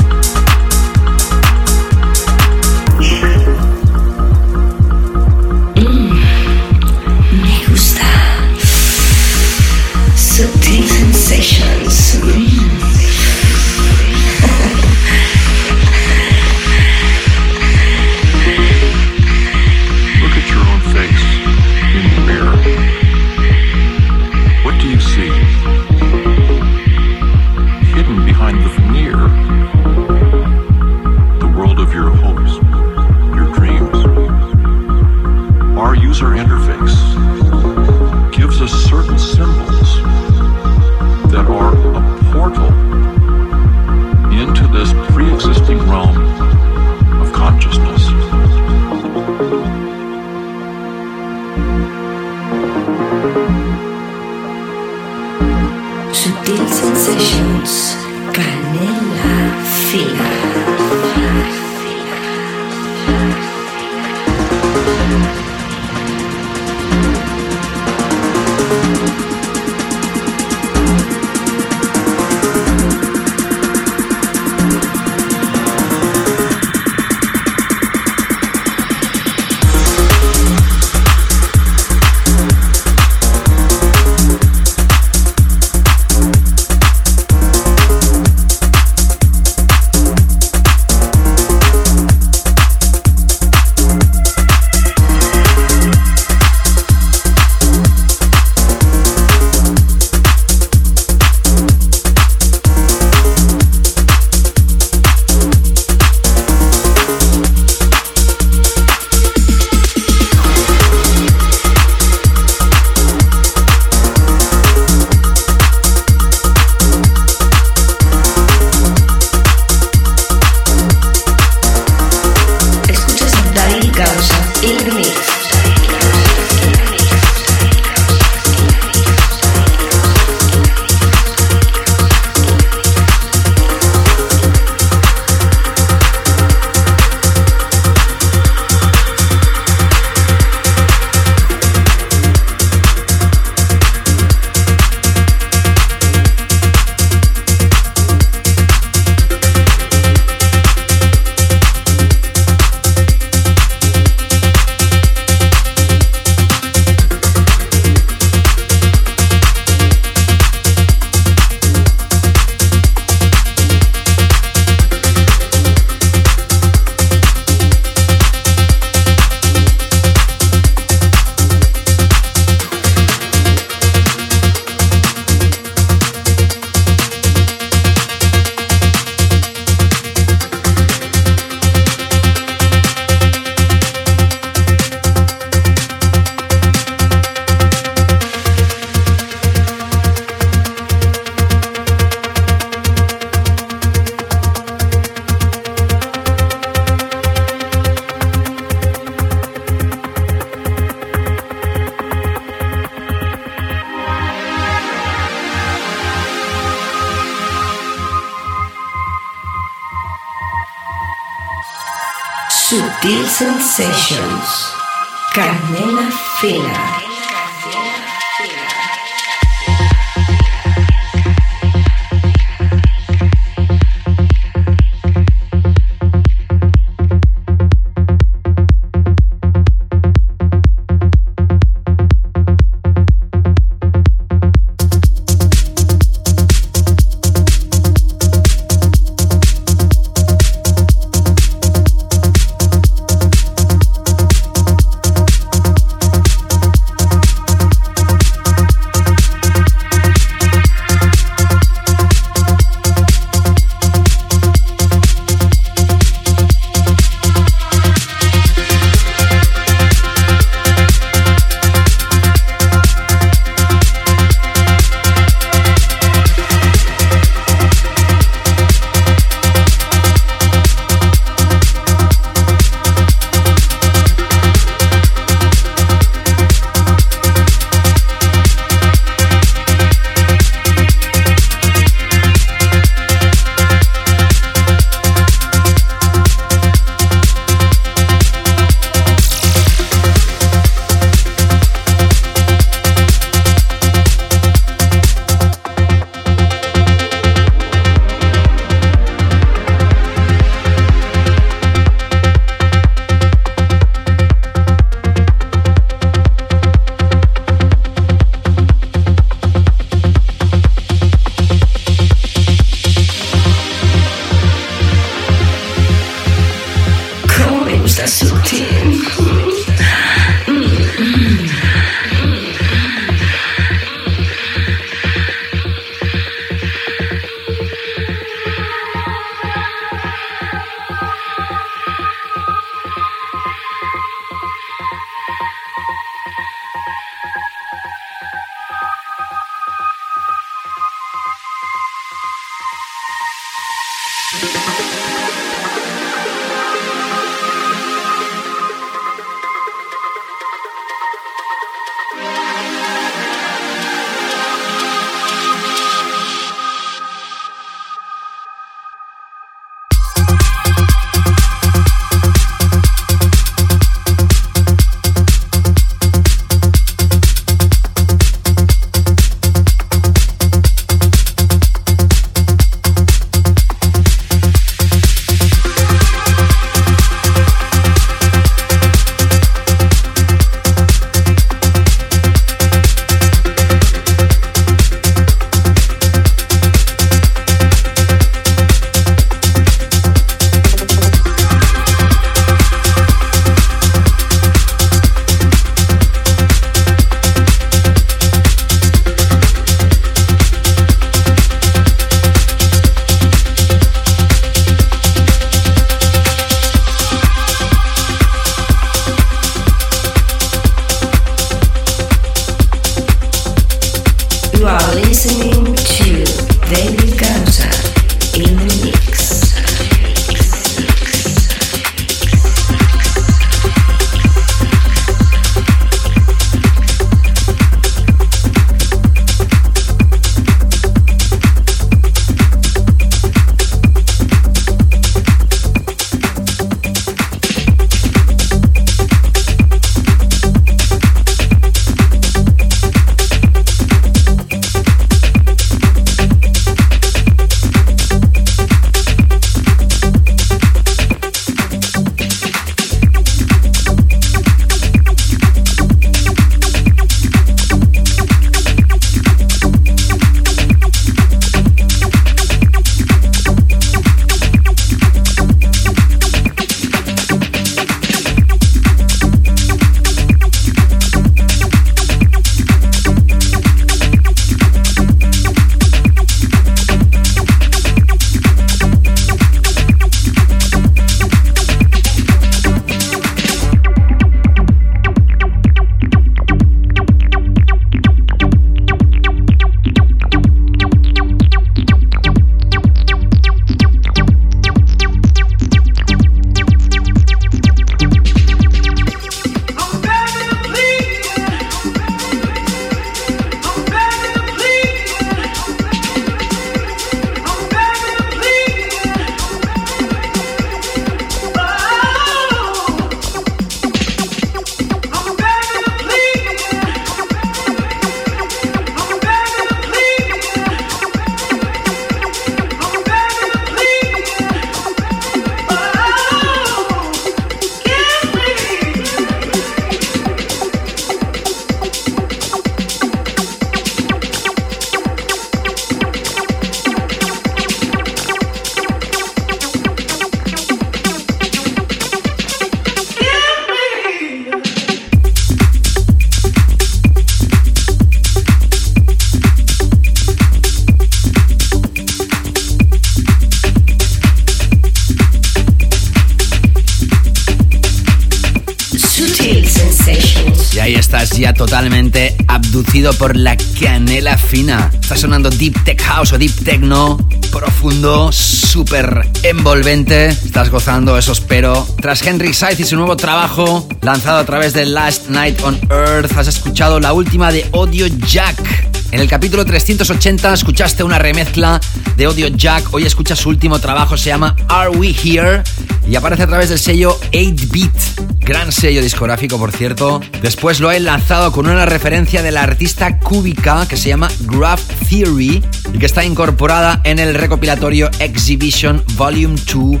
Totalmente abducido por la canela fina. Está sonando Deep Tech House o Deep Techno, profundo, súper envolvente. Estás gozando, eso espero. Tras Henry Scythe y su nuevo trabajo, lanzado a través de Last Night on Earth, has escuchado la última de Audio Jack. En el capítulo 380 escuchaste una remezcla de Audio Jack. Hoy escuchas su último trabajo, se llama Are We Here? Y aparece a través del sello 8-Bit. Gran sello discográfico, por cierto. Después lo he lanzado con una referencia de la artista cúbica que se llama Graph Theory y que está incorporada en el recopilatorio Exhibition Volume 2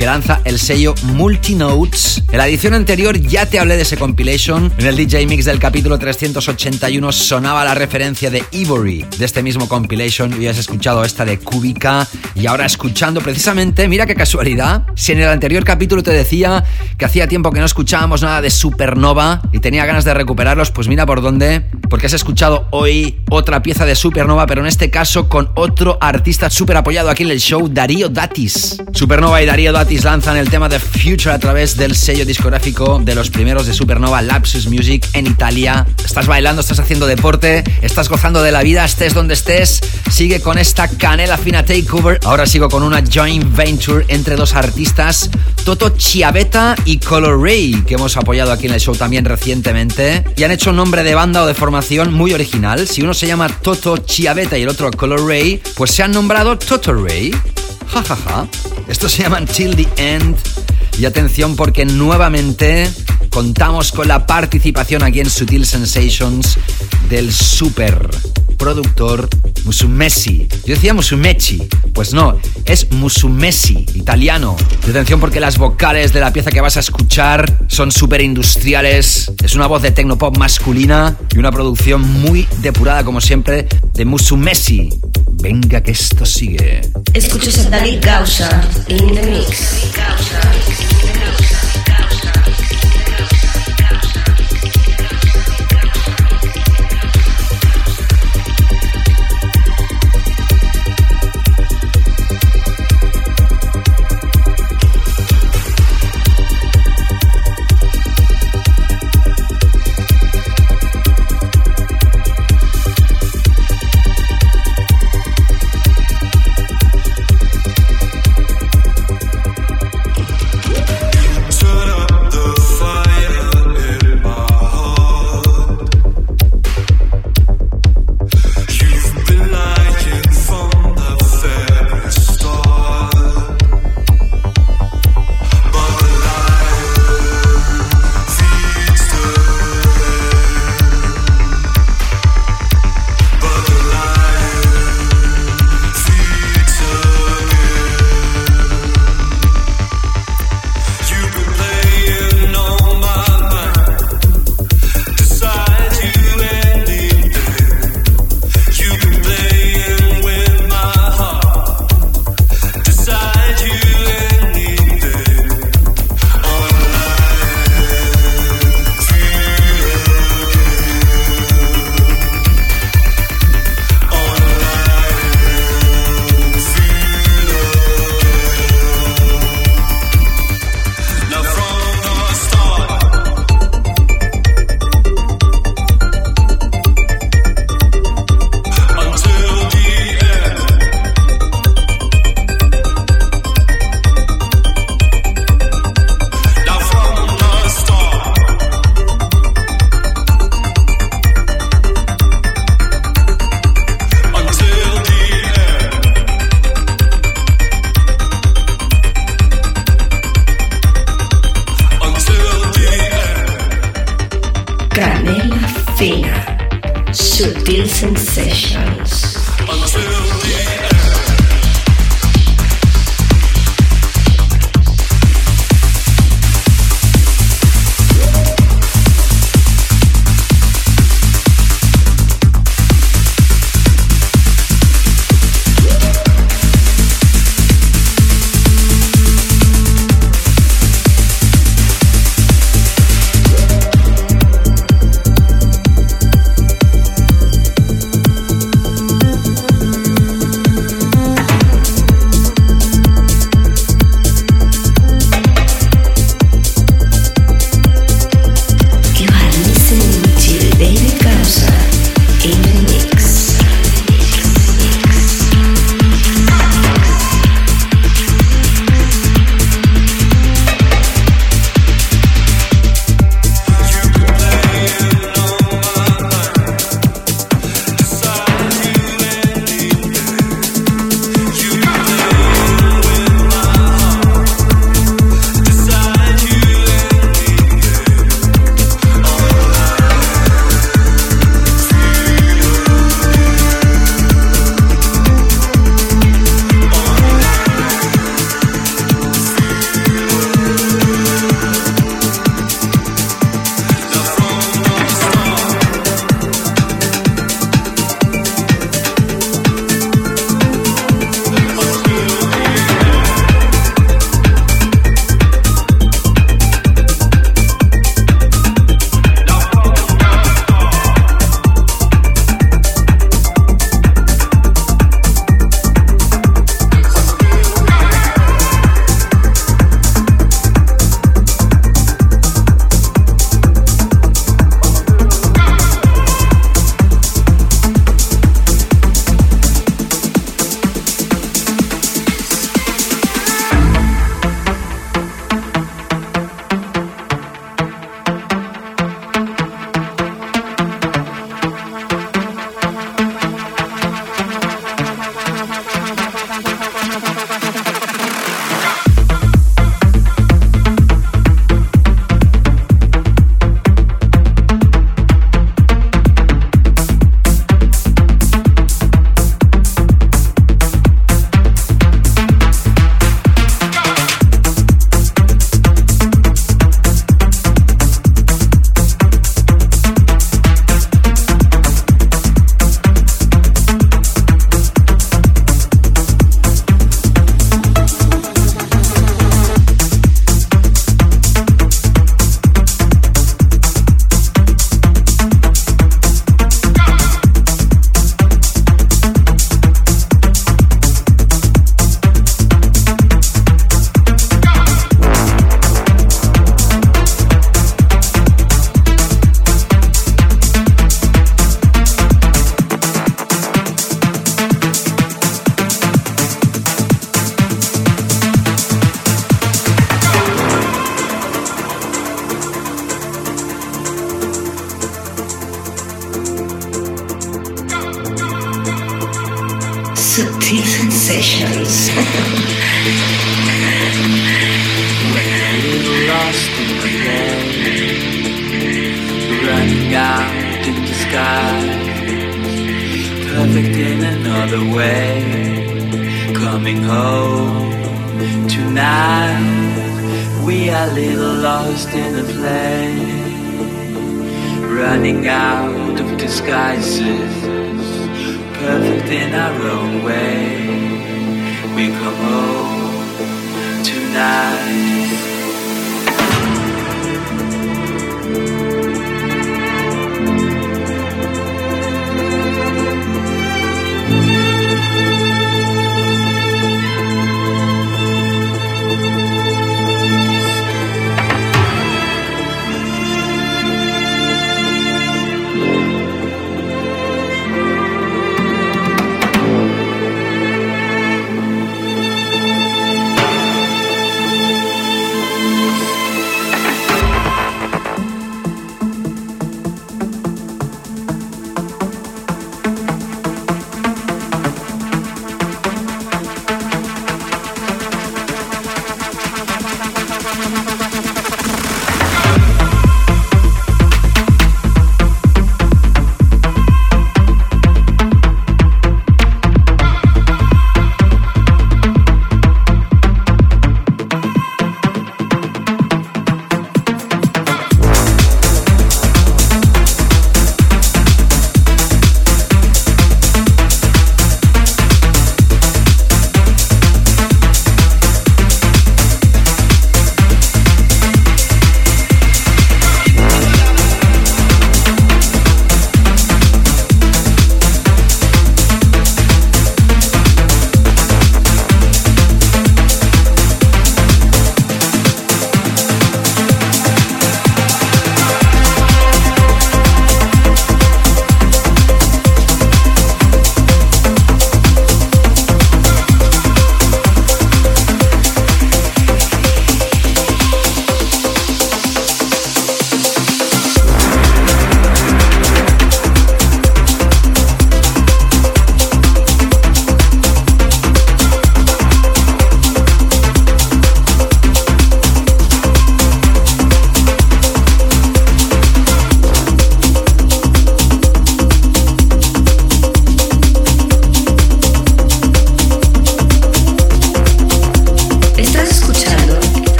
que lanza el sello Multinotes. En la edición anterior ya te hablé de ese compilation. En el DJ Mix del capítulo 381 sonaba la referencia de Ivory de este mismo compilation y has escuchado esta de Cúbica y ahora escuchando precisamente, mira qué casualidad, si en el anterior capítulo te decía que hacía tiempo que no escuchábamos nada de Supernova y tenía ganas de recuperarlos, pues mira por dónde, porque has escuchado hoy otra pieza de Supernova, pero en este caso con otro artista súper apoyado aquí en el show, Darío Datis. Supernova y Darío Datis lanzan el tema de Future a través del sello discográfico de los primeros de Supernova, Lapsus Music, en Italia. Estás bailando, estás haciendo deporte, estás gozando de la vida, estés donde estés. Sigue con esta canela fina takeover. Ahora sigo con una joint venture entre dos artistas, Toto Chiavetta y Color Ray, que hemos apoyado aquí en el show también recientemente. Y han hecho un nombre de banda o de formación muy original. Si uno se llama Toto Chiavetta y el otro Color Ray, pues se han nombrado Toto Ray. Ja, ja, ja. Estos se llaman Till the End. Y atención porque nuevamente contamos con la participación aquí en Sutil Sensations del super productor Musumesi. Yo decía Musumeci, pues no, es Musumesi, italiano. Y atención porque las vocales de la pieza que vas a escuchar son súper industriales. Es una voz de tecnopop masculina y una producción muy depurada como siempre de Musumesi. Venga que esto sigue. Escuchas a David Gausa in the mix.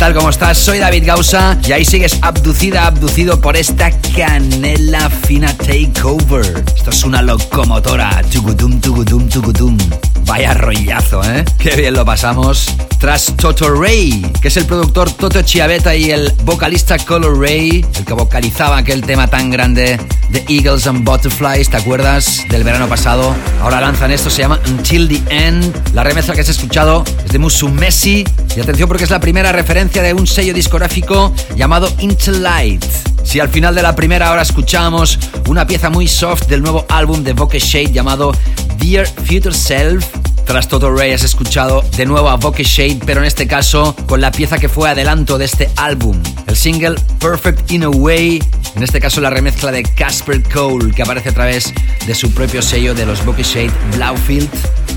Tal? ¿Cómo estás? Soy David Gausa y ahí sigues abducida, abducido por esta canela fina takeover. Esto es una locomotora. Tugudum, tugudum, tugudum. Vaya rollazo, ¿eh? Qué bien lo pasamos. Tras Toto Ray, que es el productor Toto Chiavetta y el vocalista Color Ray, el que vocalizaba aquel tema tan grande de Eagles and Butterflies, ¿te acuerdas? Del verano pasado. Ahora lanzan esto, se llama Until the End. La remezcla que has escuchado es de Musu Messi. Y atención porque es la primera referencia de un sello discográfico llamado Intellite. Si al final de la primera hora escuchamos una pieza muy soft del nuevo álbum de Voke Shade llamado Dear Future Self, tras Toto Ray has escuchado de nuevo a Voke Shade, pero en este caso con la pieza que fue adelanto de este álbum, el single Perfect in a Way, en este caso la remezcla de Casper Cole, que aparece a través de su propio sello de los Voke Shade Blaufield.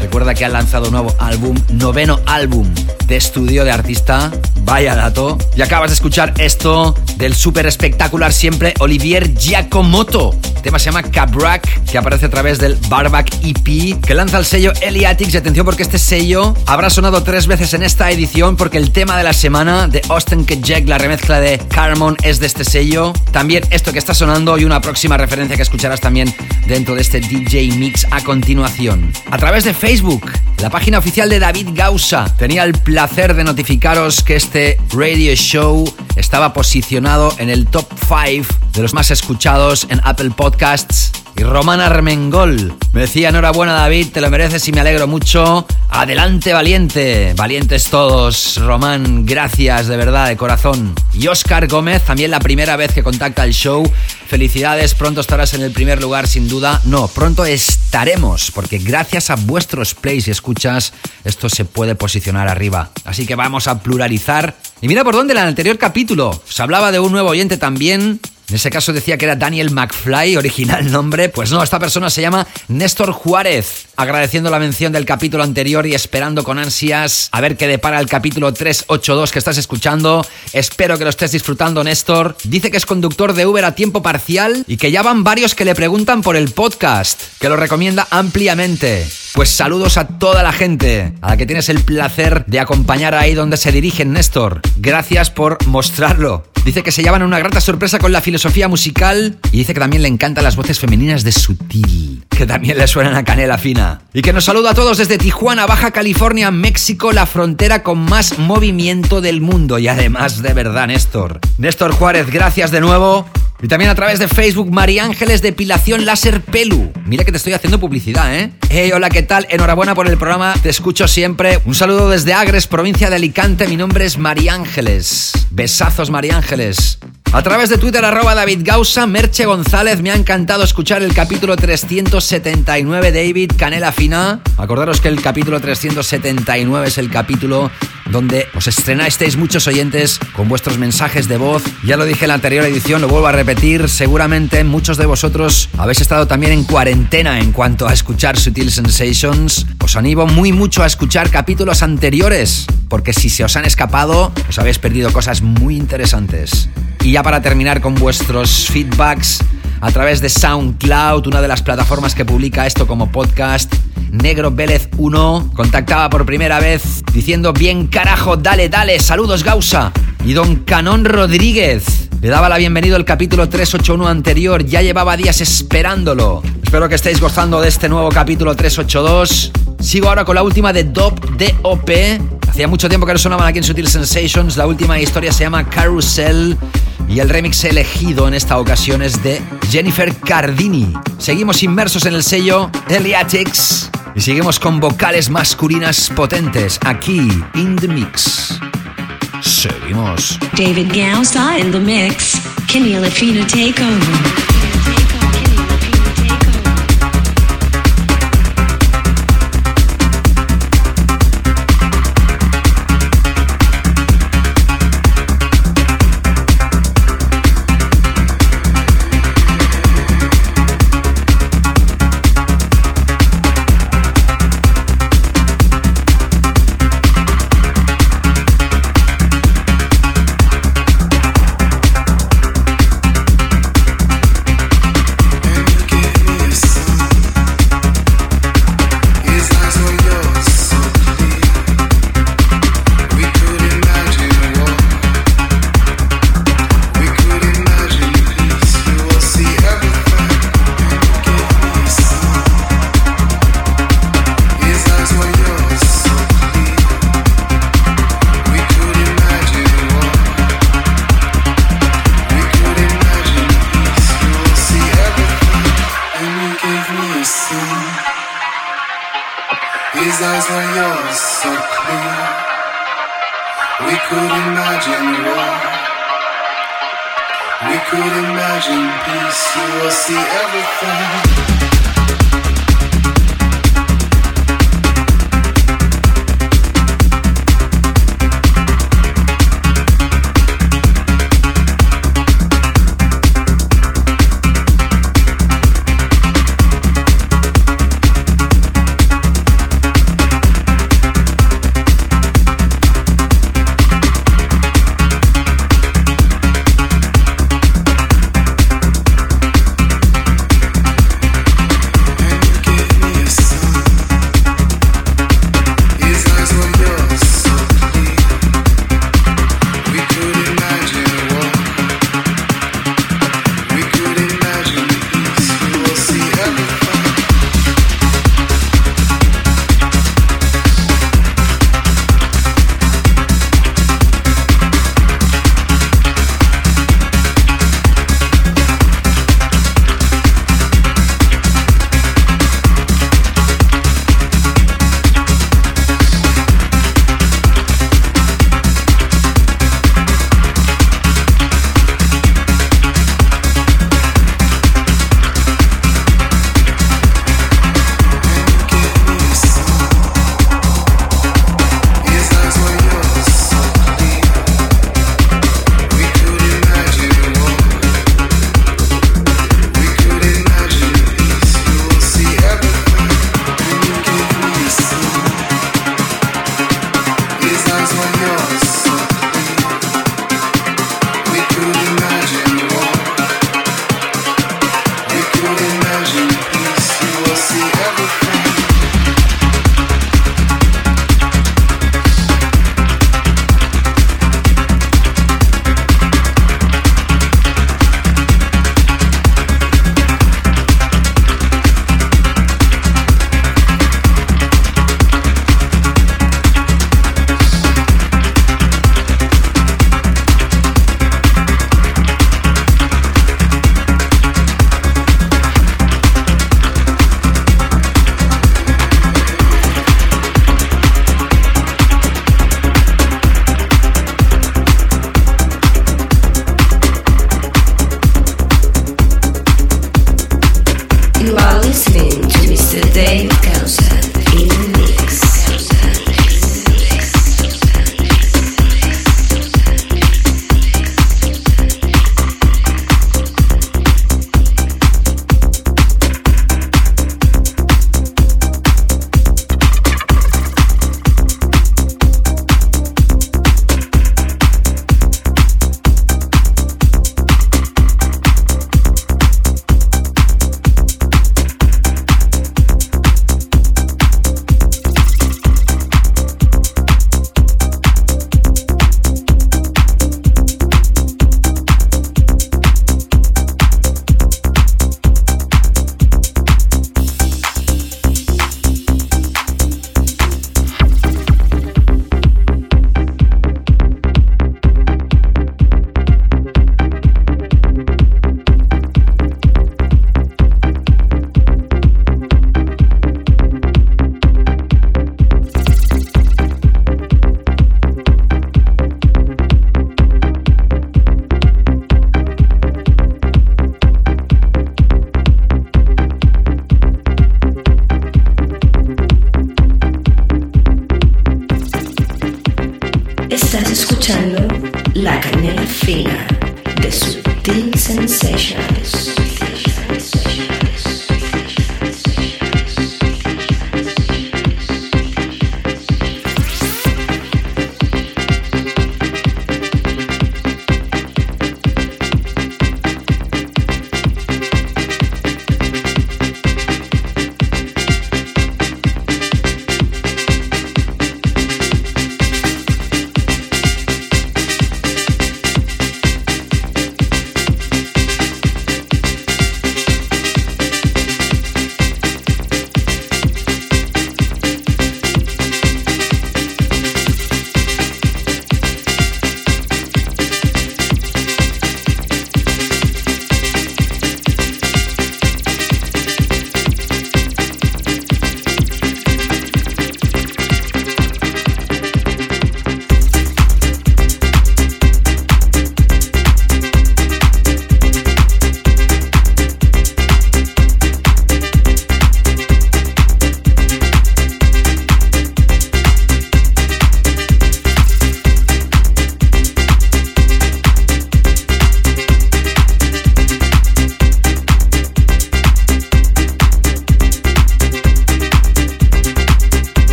Recuerda que ha lanzado un nuevo álbum, noveno álbum de estudio de artista. Vaya dato. Y acabas de escuchar esto del súper espectacular siempre Olivier Giacomotto. El tema se llama Cabrac, que aparece a través del Barback EP, que lanza el sello Eliatics. Y atención porque este sello habrá sonado tres veces en esta edición, porque el tema de la semana de Austin Jack, la remezcla de Carmon, es de este sello. También esto que está sonando y una próxima referencia que escucharás también dentro de este DJ Mix a continuación. A través de Facebook, la página oficial de David Gausa, tenía el placer de notificaros que este radio show estaba posicionado en el top 5 de los más escuchados en Apple Podcasts. Y Román Armengol me decía enhorabuena David, te lo mereces y me alegro mucho. Adelante valiente, valientes todos. Román, gracias de verdad, de corazón. Y Oscar Gómez, también la primera vez que contacta el show. Felicidades, pronto estarás en el primer lugar sin duda. No, pronto estaremos, porque gracias a vuestros plays y escuchas, esto se puede posicionar arriba. Así que vamos a pluralizar. Y mira por dónde en el anterior capítulo se hablaba de un nuevo oyente también en ese caso decía que era Daniel McFly, original nombre. Pues no, esta persona se llama Néstor Juárez. Agradeciendo la mención del capítulo anterior y esperando con ansias a ver qué depara el capítulo 382 que estás escuchando. Espero que lo estés disfrutando, Néstor. Dice que es conductor de Uber a tiempo parcial y que ya van varios que le preguntan por el podcast, que lo recomienda ampliamente. Pues saludos a toda la gente, a la que tienes el placer de acompañar ahí donde se dirigen, Néstor. Gracias por mostrarlo. Dice que se llevan una grata sorpresa con la filosofía musical y dice que también le encantan las voces femeninas de Sutil, que también le suenan a canela fina. Y que nos saluda a todos desde Tijuana, Baja California, México, la frontera con más movimiento del mundo. Y además, de verdad, Néstor. Néstor Juárez, gracias de nuevo. Y también a través de Facebook, María Ángeles Depilación Láser Pelu. Mira que te estoy haciendo publicidad, ¿eh? Hey, hola, ¿qué tal? Enhorabuena por el programa, te escucho siempre. Un saludo desde Agres, provincia de Alicante. Mi nombre es María Ángeles. Besazos, María Ángeles. A través de Twitter, arroba David Gausa, Merche González, me ha encantado escuchar el capítulo 379, David Canela Fina. Acordaros que el capítulo 379 es el capítulo donde os estrenasteis muchos oyentes con vuestros mensajes de voz. Ya lo dije en la anterior edición, lo vuelvo a repetir, seguramente muchos de vosotros habéis estado también en cuarentena en cuanto a escuchar Sutil Sensations. Os animo muy mucho a escuchar capítulos anteriores, porque si se os han escapado, os habéis perdido cosas muy interesantes. Ya para terminar con vuestros feedbacks, a través de SoundCloud, una de las plataformas que publica esto como podcast, Negro Vélez 1 contactaba por primera vez diciendo bien carajo, dale, dale, saludos Gausa. Y don Canón Rodríguez le daba la bienvenida al capítulo 381 anterior, ya llevaba días esperándolo. Espero que estéis gozando de este nuevo capítulo 382. Sigo ahora con la última de Dop DOP. Hacía mucho tiempo que no sonaban aquí en Sutil Sensations. La última historia se llama Carousel. Y el remix elegido en esta ocasión es de Jennifer Cardini. Seguimos inmersos en el sello Eliatics y seguimos con vocales masculinas potentes aquí in the mix. Seguimos. David Gausa in the mix. Canela Fina Takeover.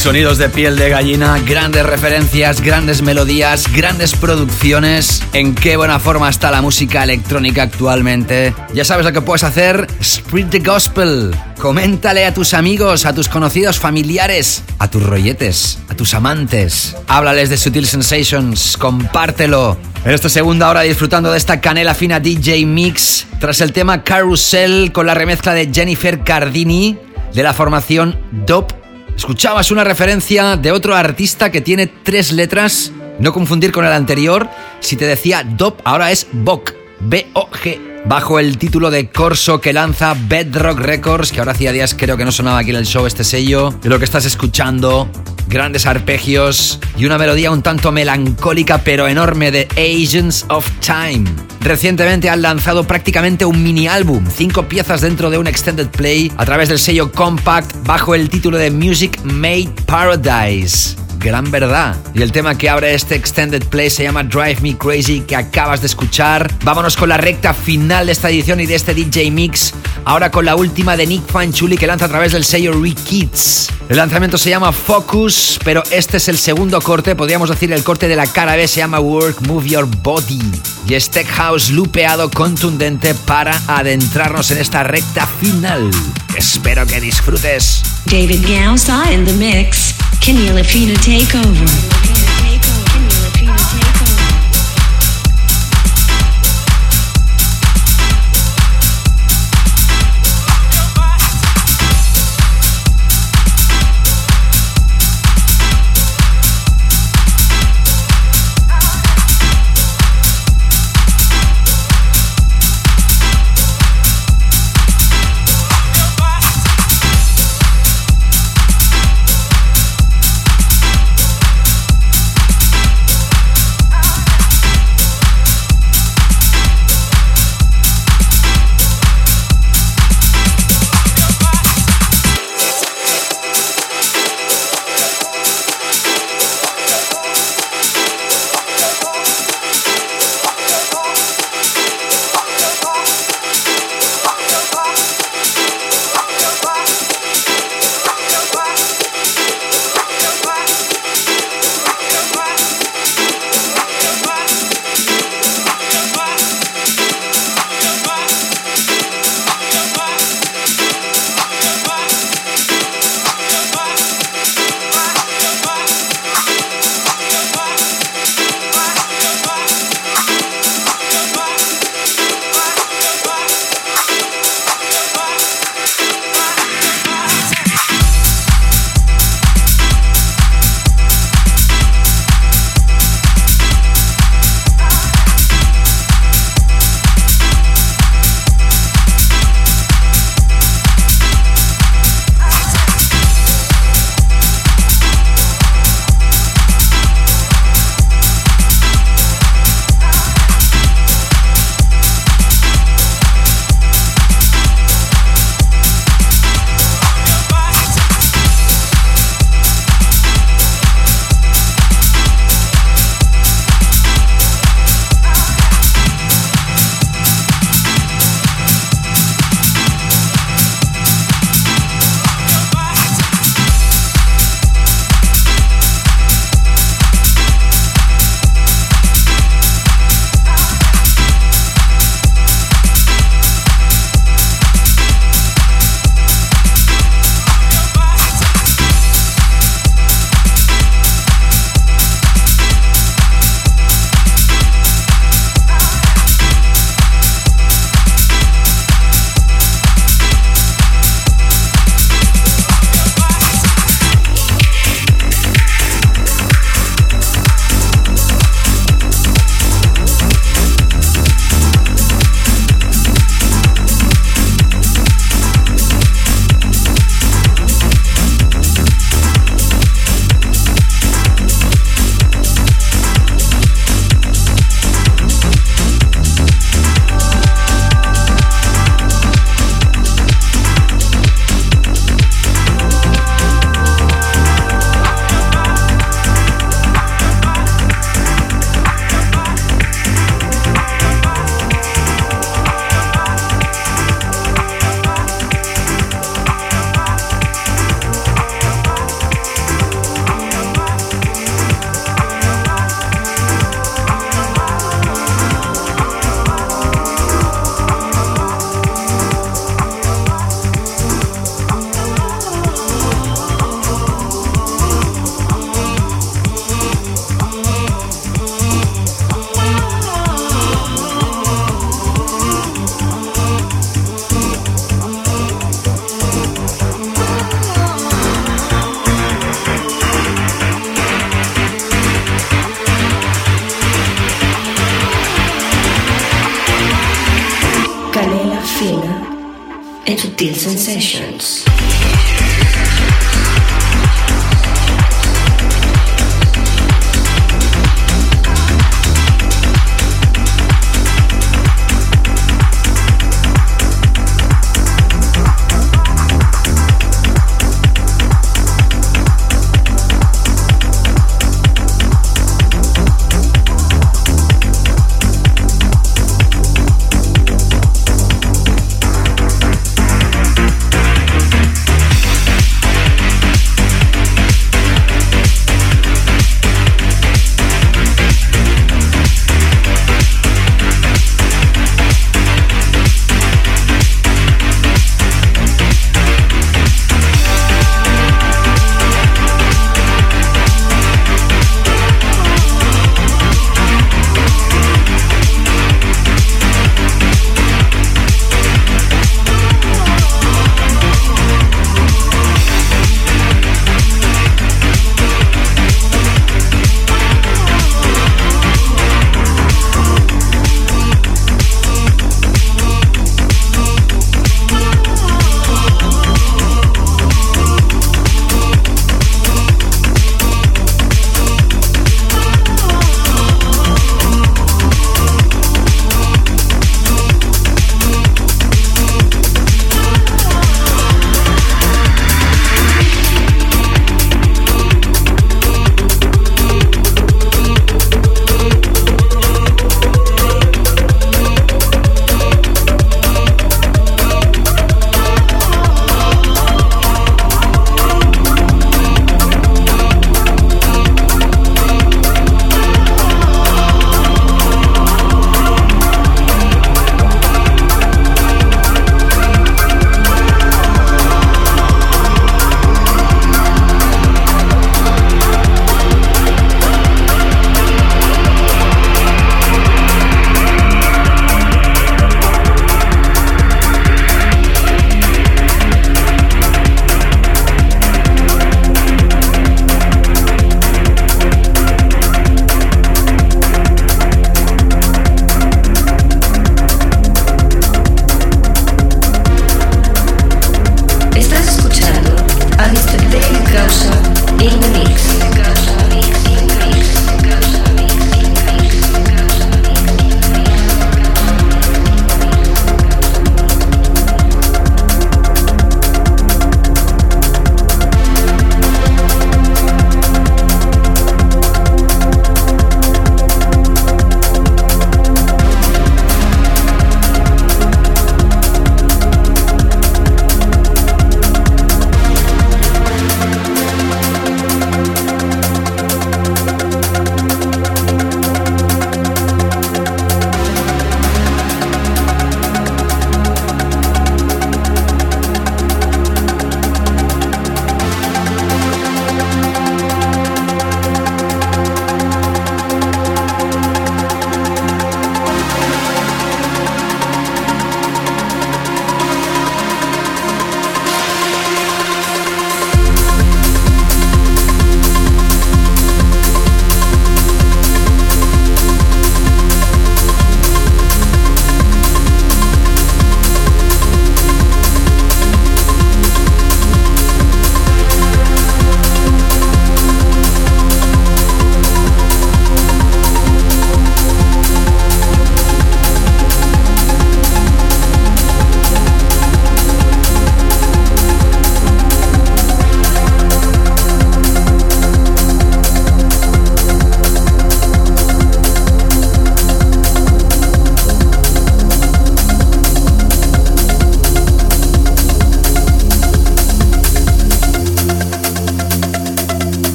Sonidos de piel de gallina, grandes referencias, grandes melodías, grandes producciones. En qué buena forma está la música electrónica actualmente. Ya sabes lo que puedes hacer. Spread the gospel. Coméntale a tus amigos, a tus conocidos, familiares, a tus rolletes, a tus amantes. Háblales de Sutil Sensations, compártelo. En esta segunda hora disfrutando de esta canela fina DJ Mix, tras el tema Carousel con la remezcla de Jennifer Cardini de la formación Dope Escuchabas una referencia de otro artista que tiene tres letras, no confundir con el anterior. Si te decía Dop, ahora es Bok, B-O-G. Bajo el título de Corso que lanza Bedrock Records, que ahora hacía días creo que no sonaba aquí en el show este sello. De lo que estás escuchando, grandes arpegios y una melodía un tanto melancólica pero enorme de Agents of Time. Recientemente han lanzado prácticamente un mini álbum, cinco piezas dentro de un extended play a través del sello Compact bajo el título de Music Made Paradise gran verdad. Y el tema que abre este extended play se llama Drive Me Crazy que acabas de escuchar. Vámonos con la recta final de esta edición y de este DJ Mix. Ahora con la última de Nick Fanchuli que lanza a través del sello Kids. El lanzamiento se llama Focus, pero este es el segundo corte, podríamos decir el corte de la cara B se llama Work Move Your Body. Y es Tech House lupeado contundente para adentrarnos en esta recta final. Espero que disfrutes. David Gausa in the mix. Kenny Lafina Takeover.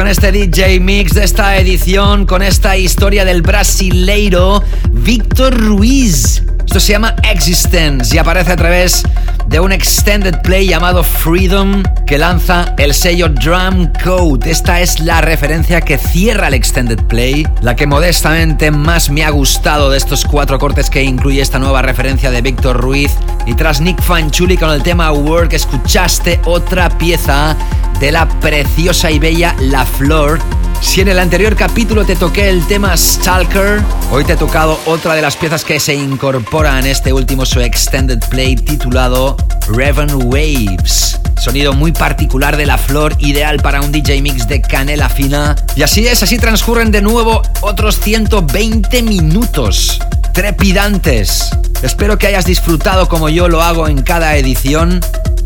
Con este DJ Mix de esta edición, con esta historia del brasileiro Víctor Ruiz. Esto se llama Existence y aparece a través de un extended play llamado Freedom que lanza el sello Drum Code. Esta es la referencia que cierra el extended play, la que modestamente más me ha gustado de estos cuatro cortes que incluye esta nueva referencia de Víctor Ruiz. Y tras Nick Fanchuli con el tema Work, escuchaste otra pieza de la preciosa y bella La Flor si en el anterior capítulo te toqué el tema Stalker, hoy te he tocado otra de las piezas que se incorpora en este último su extended play titulado Raven Waves. Sonido muy particular de la flor, ideal para un DJ mix de canela fina. Y así es, así transcurren de nuevo otros 120 minutos. Trepidantes. Espero que hayas disfrutado como yo lo hago en cada edición.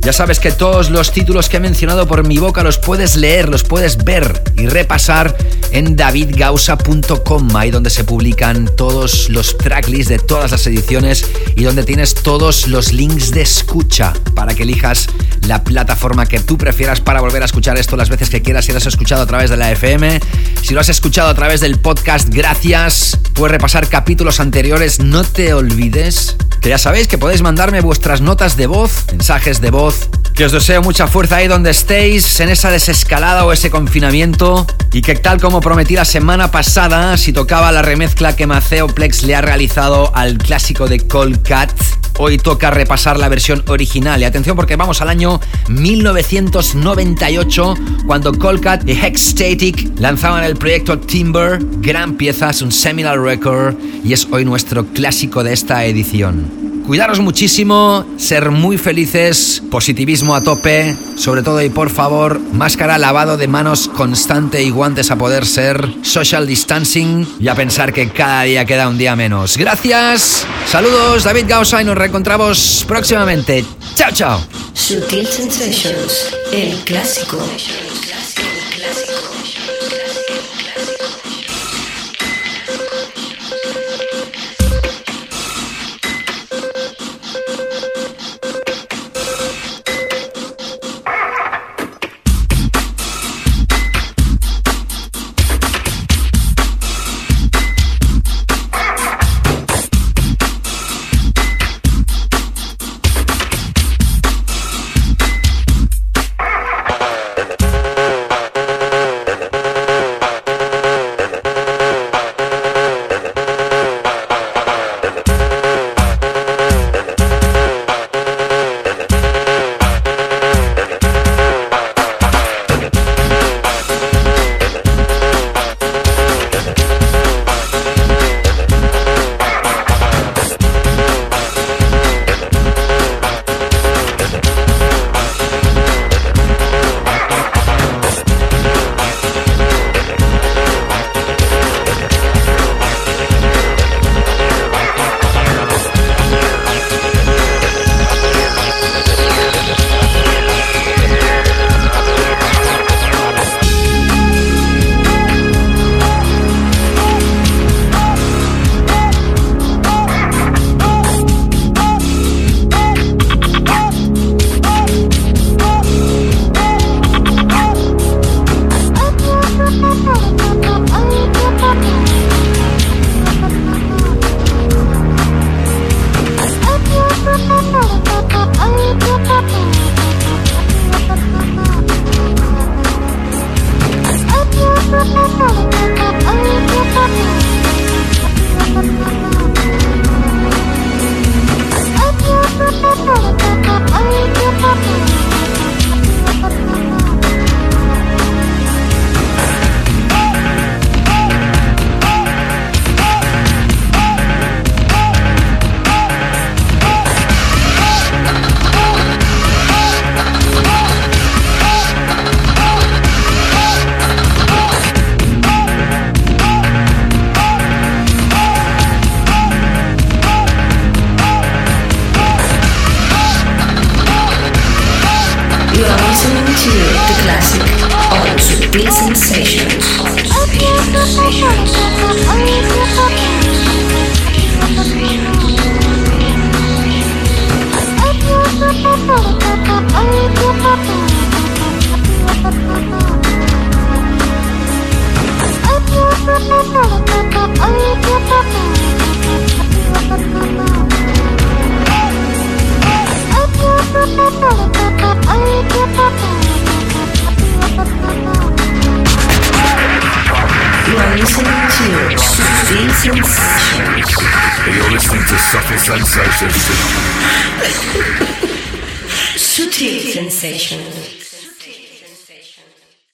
Ya sabes que todos los títulos que he mencionado por mi boca los puedes leer, los puedes ver y repasar en davidgausa.com, ahí donde se publican todos los tracklists de todas las ediciones y donde tienes todos los links de escucha para que elijas la plataforma que tú prefieras para volver a escuchar esto las veces que quieras. Si lo has escuchado a través de la FM, si lo has escuchado a través del podcast, gracias. Puedes repasar capítulos anteriores. No te olvides que ya sabéis que podéis mandarme vuestras notas de voz, mensajes de voz que os deseo mucha fuerza ahí donde estéis, en esa desescalada o ese confinamiento. Y que tal como prometí la semana pasada, si tocaba la remezcla que Maceo Plex le ha realizado al clásico de Cat hoy toca repasar la versión original. Y atención porque vamos al año 1998, cuando Colcat y Hexstatic lanzaban el proyecto Timber. Gran pieza, es un seminal record y es hoy nuestro clásico de esta edición. Cuidaros muchísimo, ser muy felices, positivismo a tope, sobre todo y por favor, máscara, lavado de manos constante y guantes a poder ser, social distancing y a pensar que cada día queda un día menos. Gracias, saludos, David Gausa y nos reencontramos próximamente. Chao, chao. Sutil Sensations, el clásico.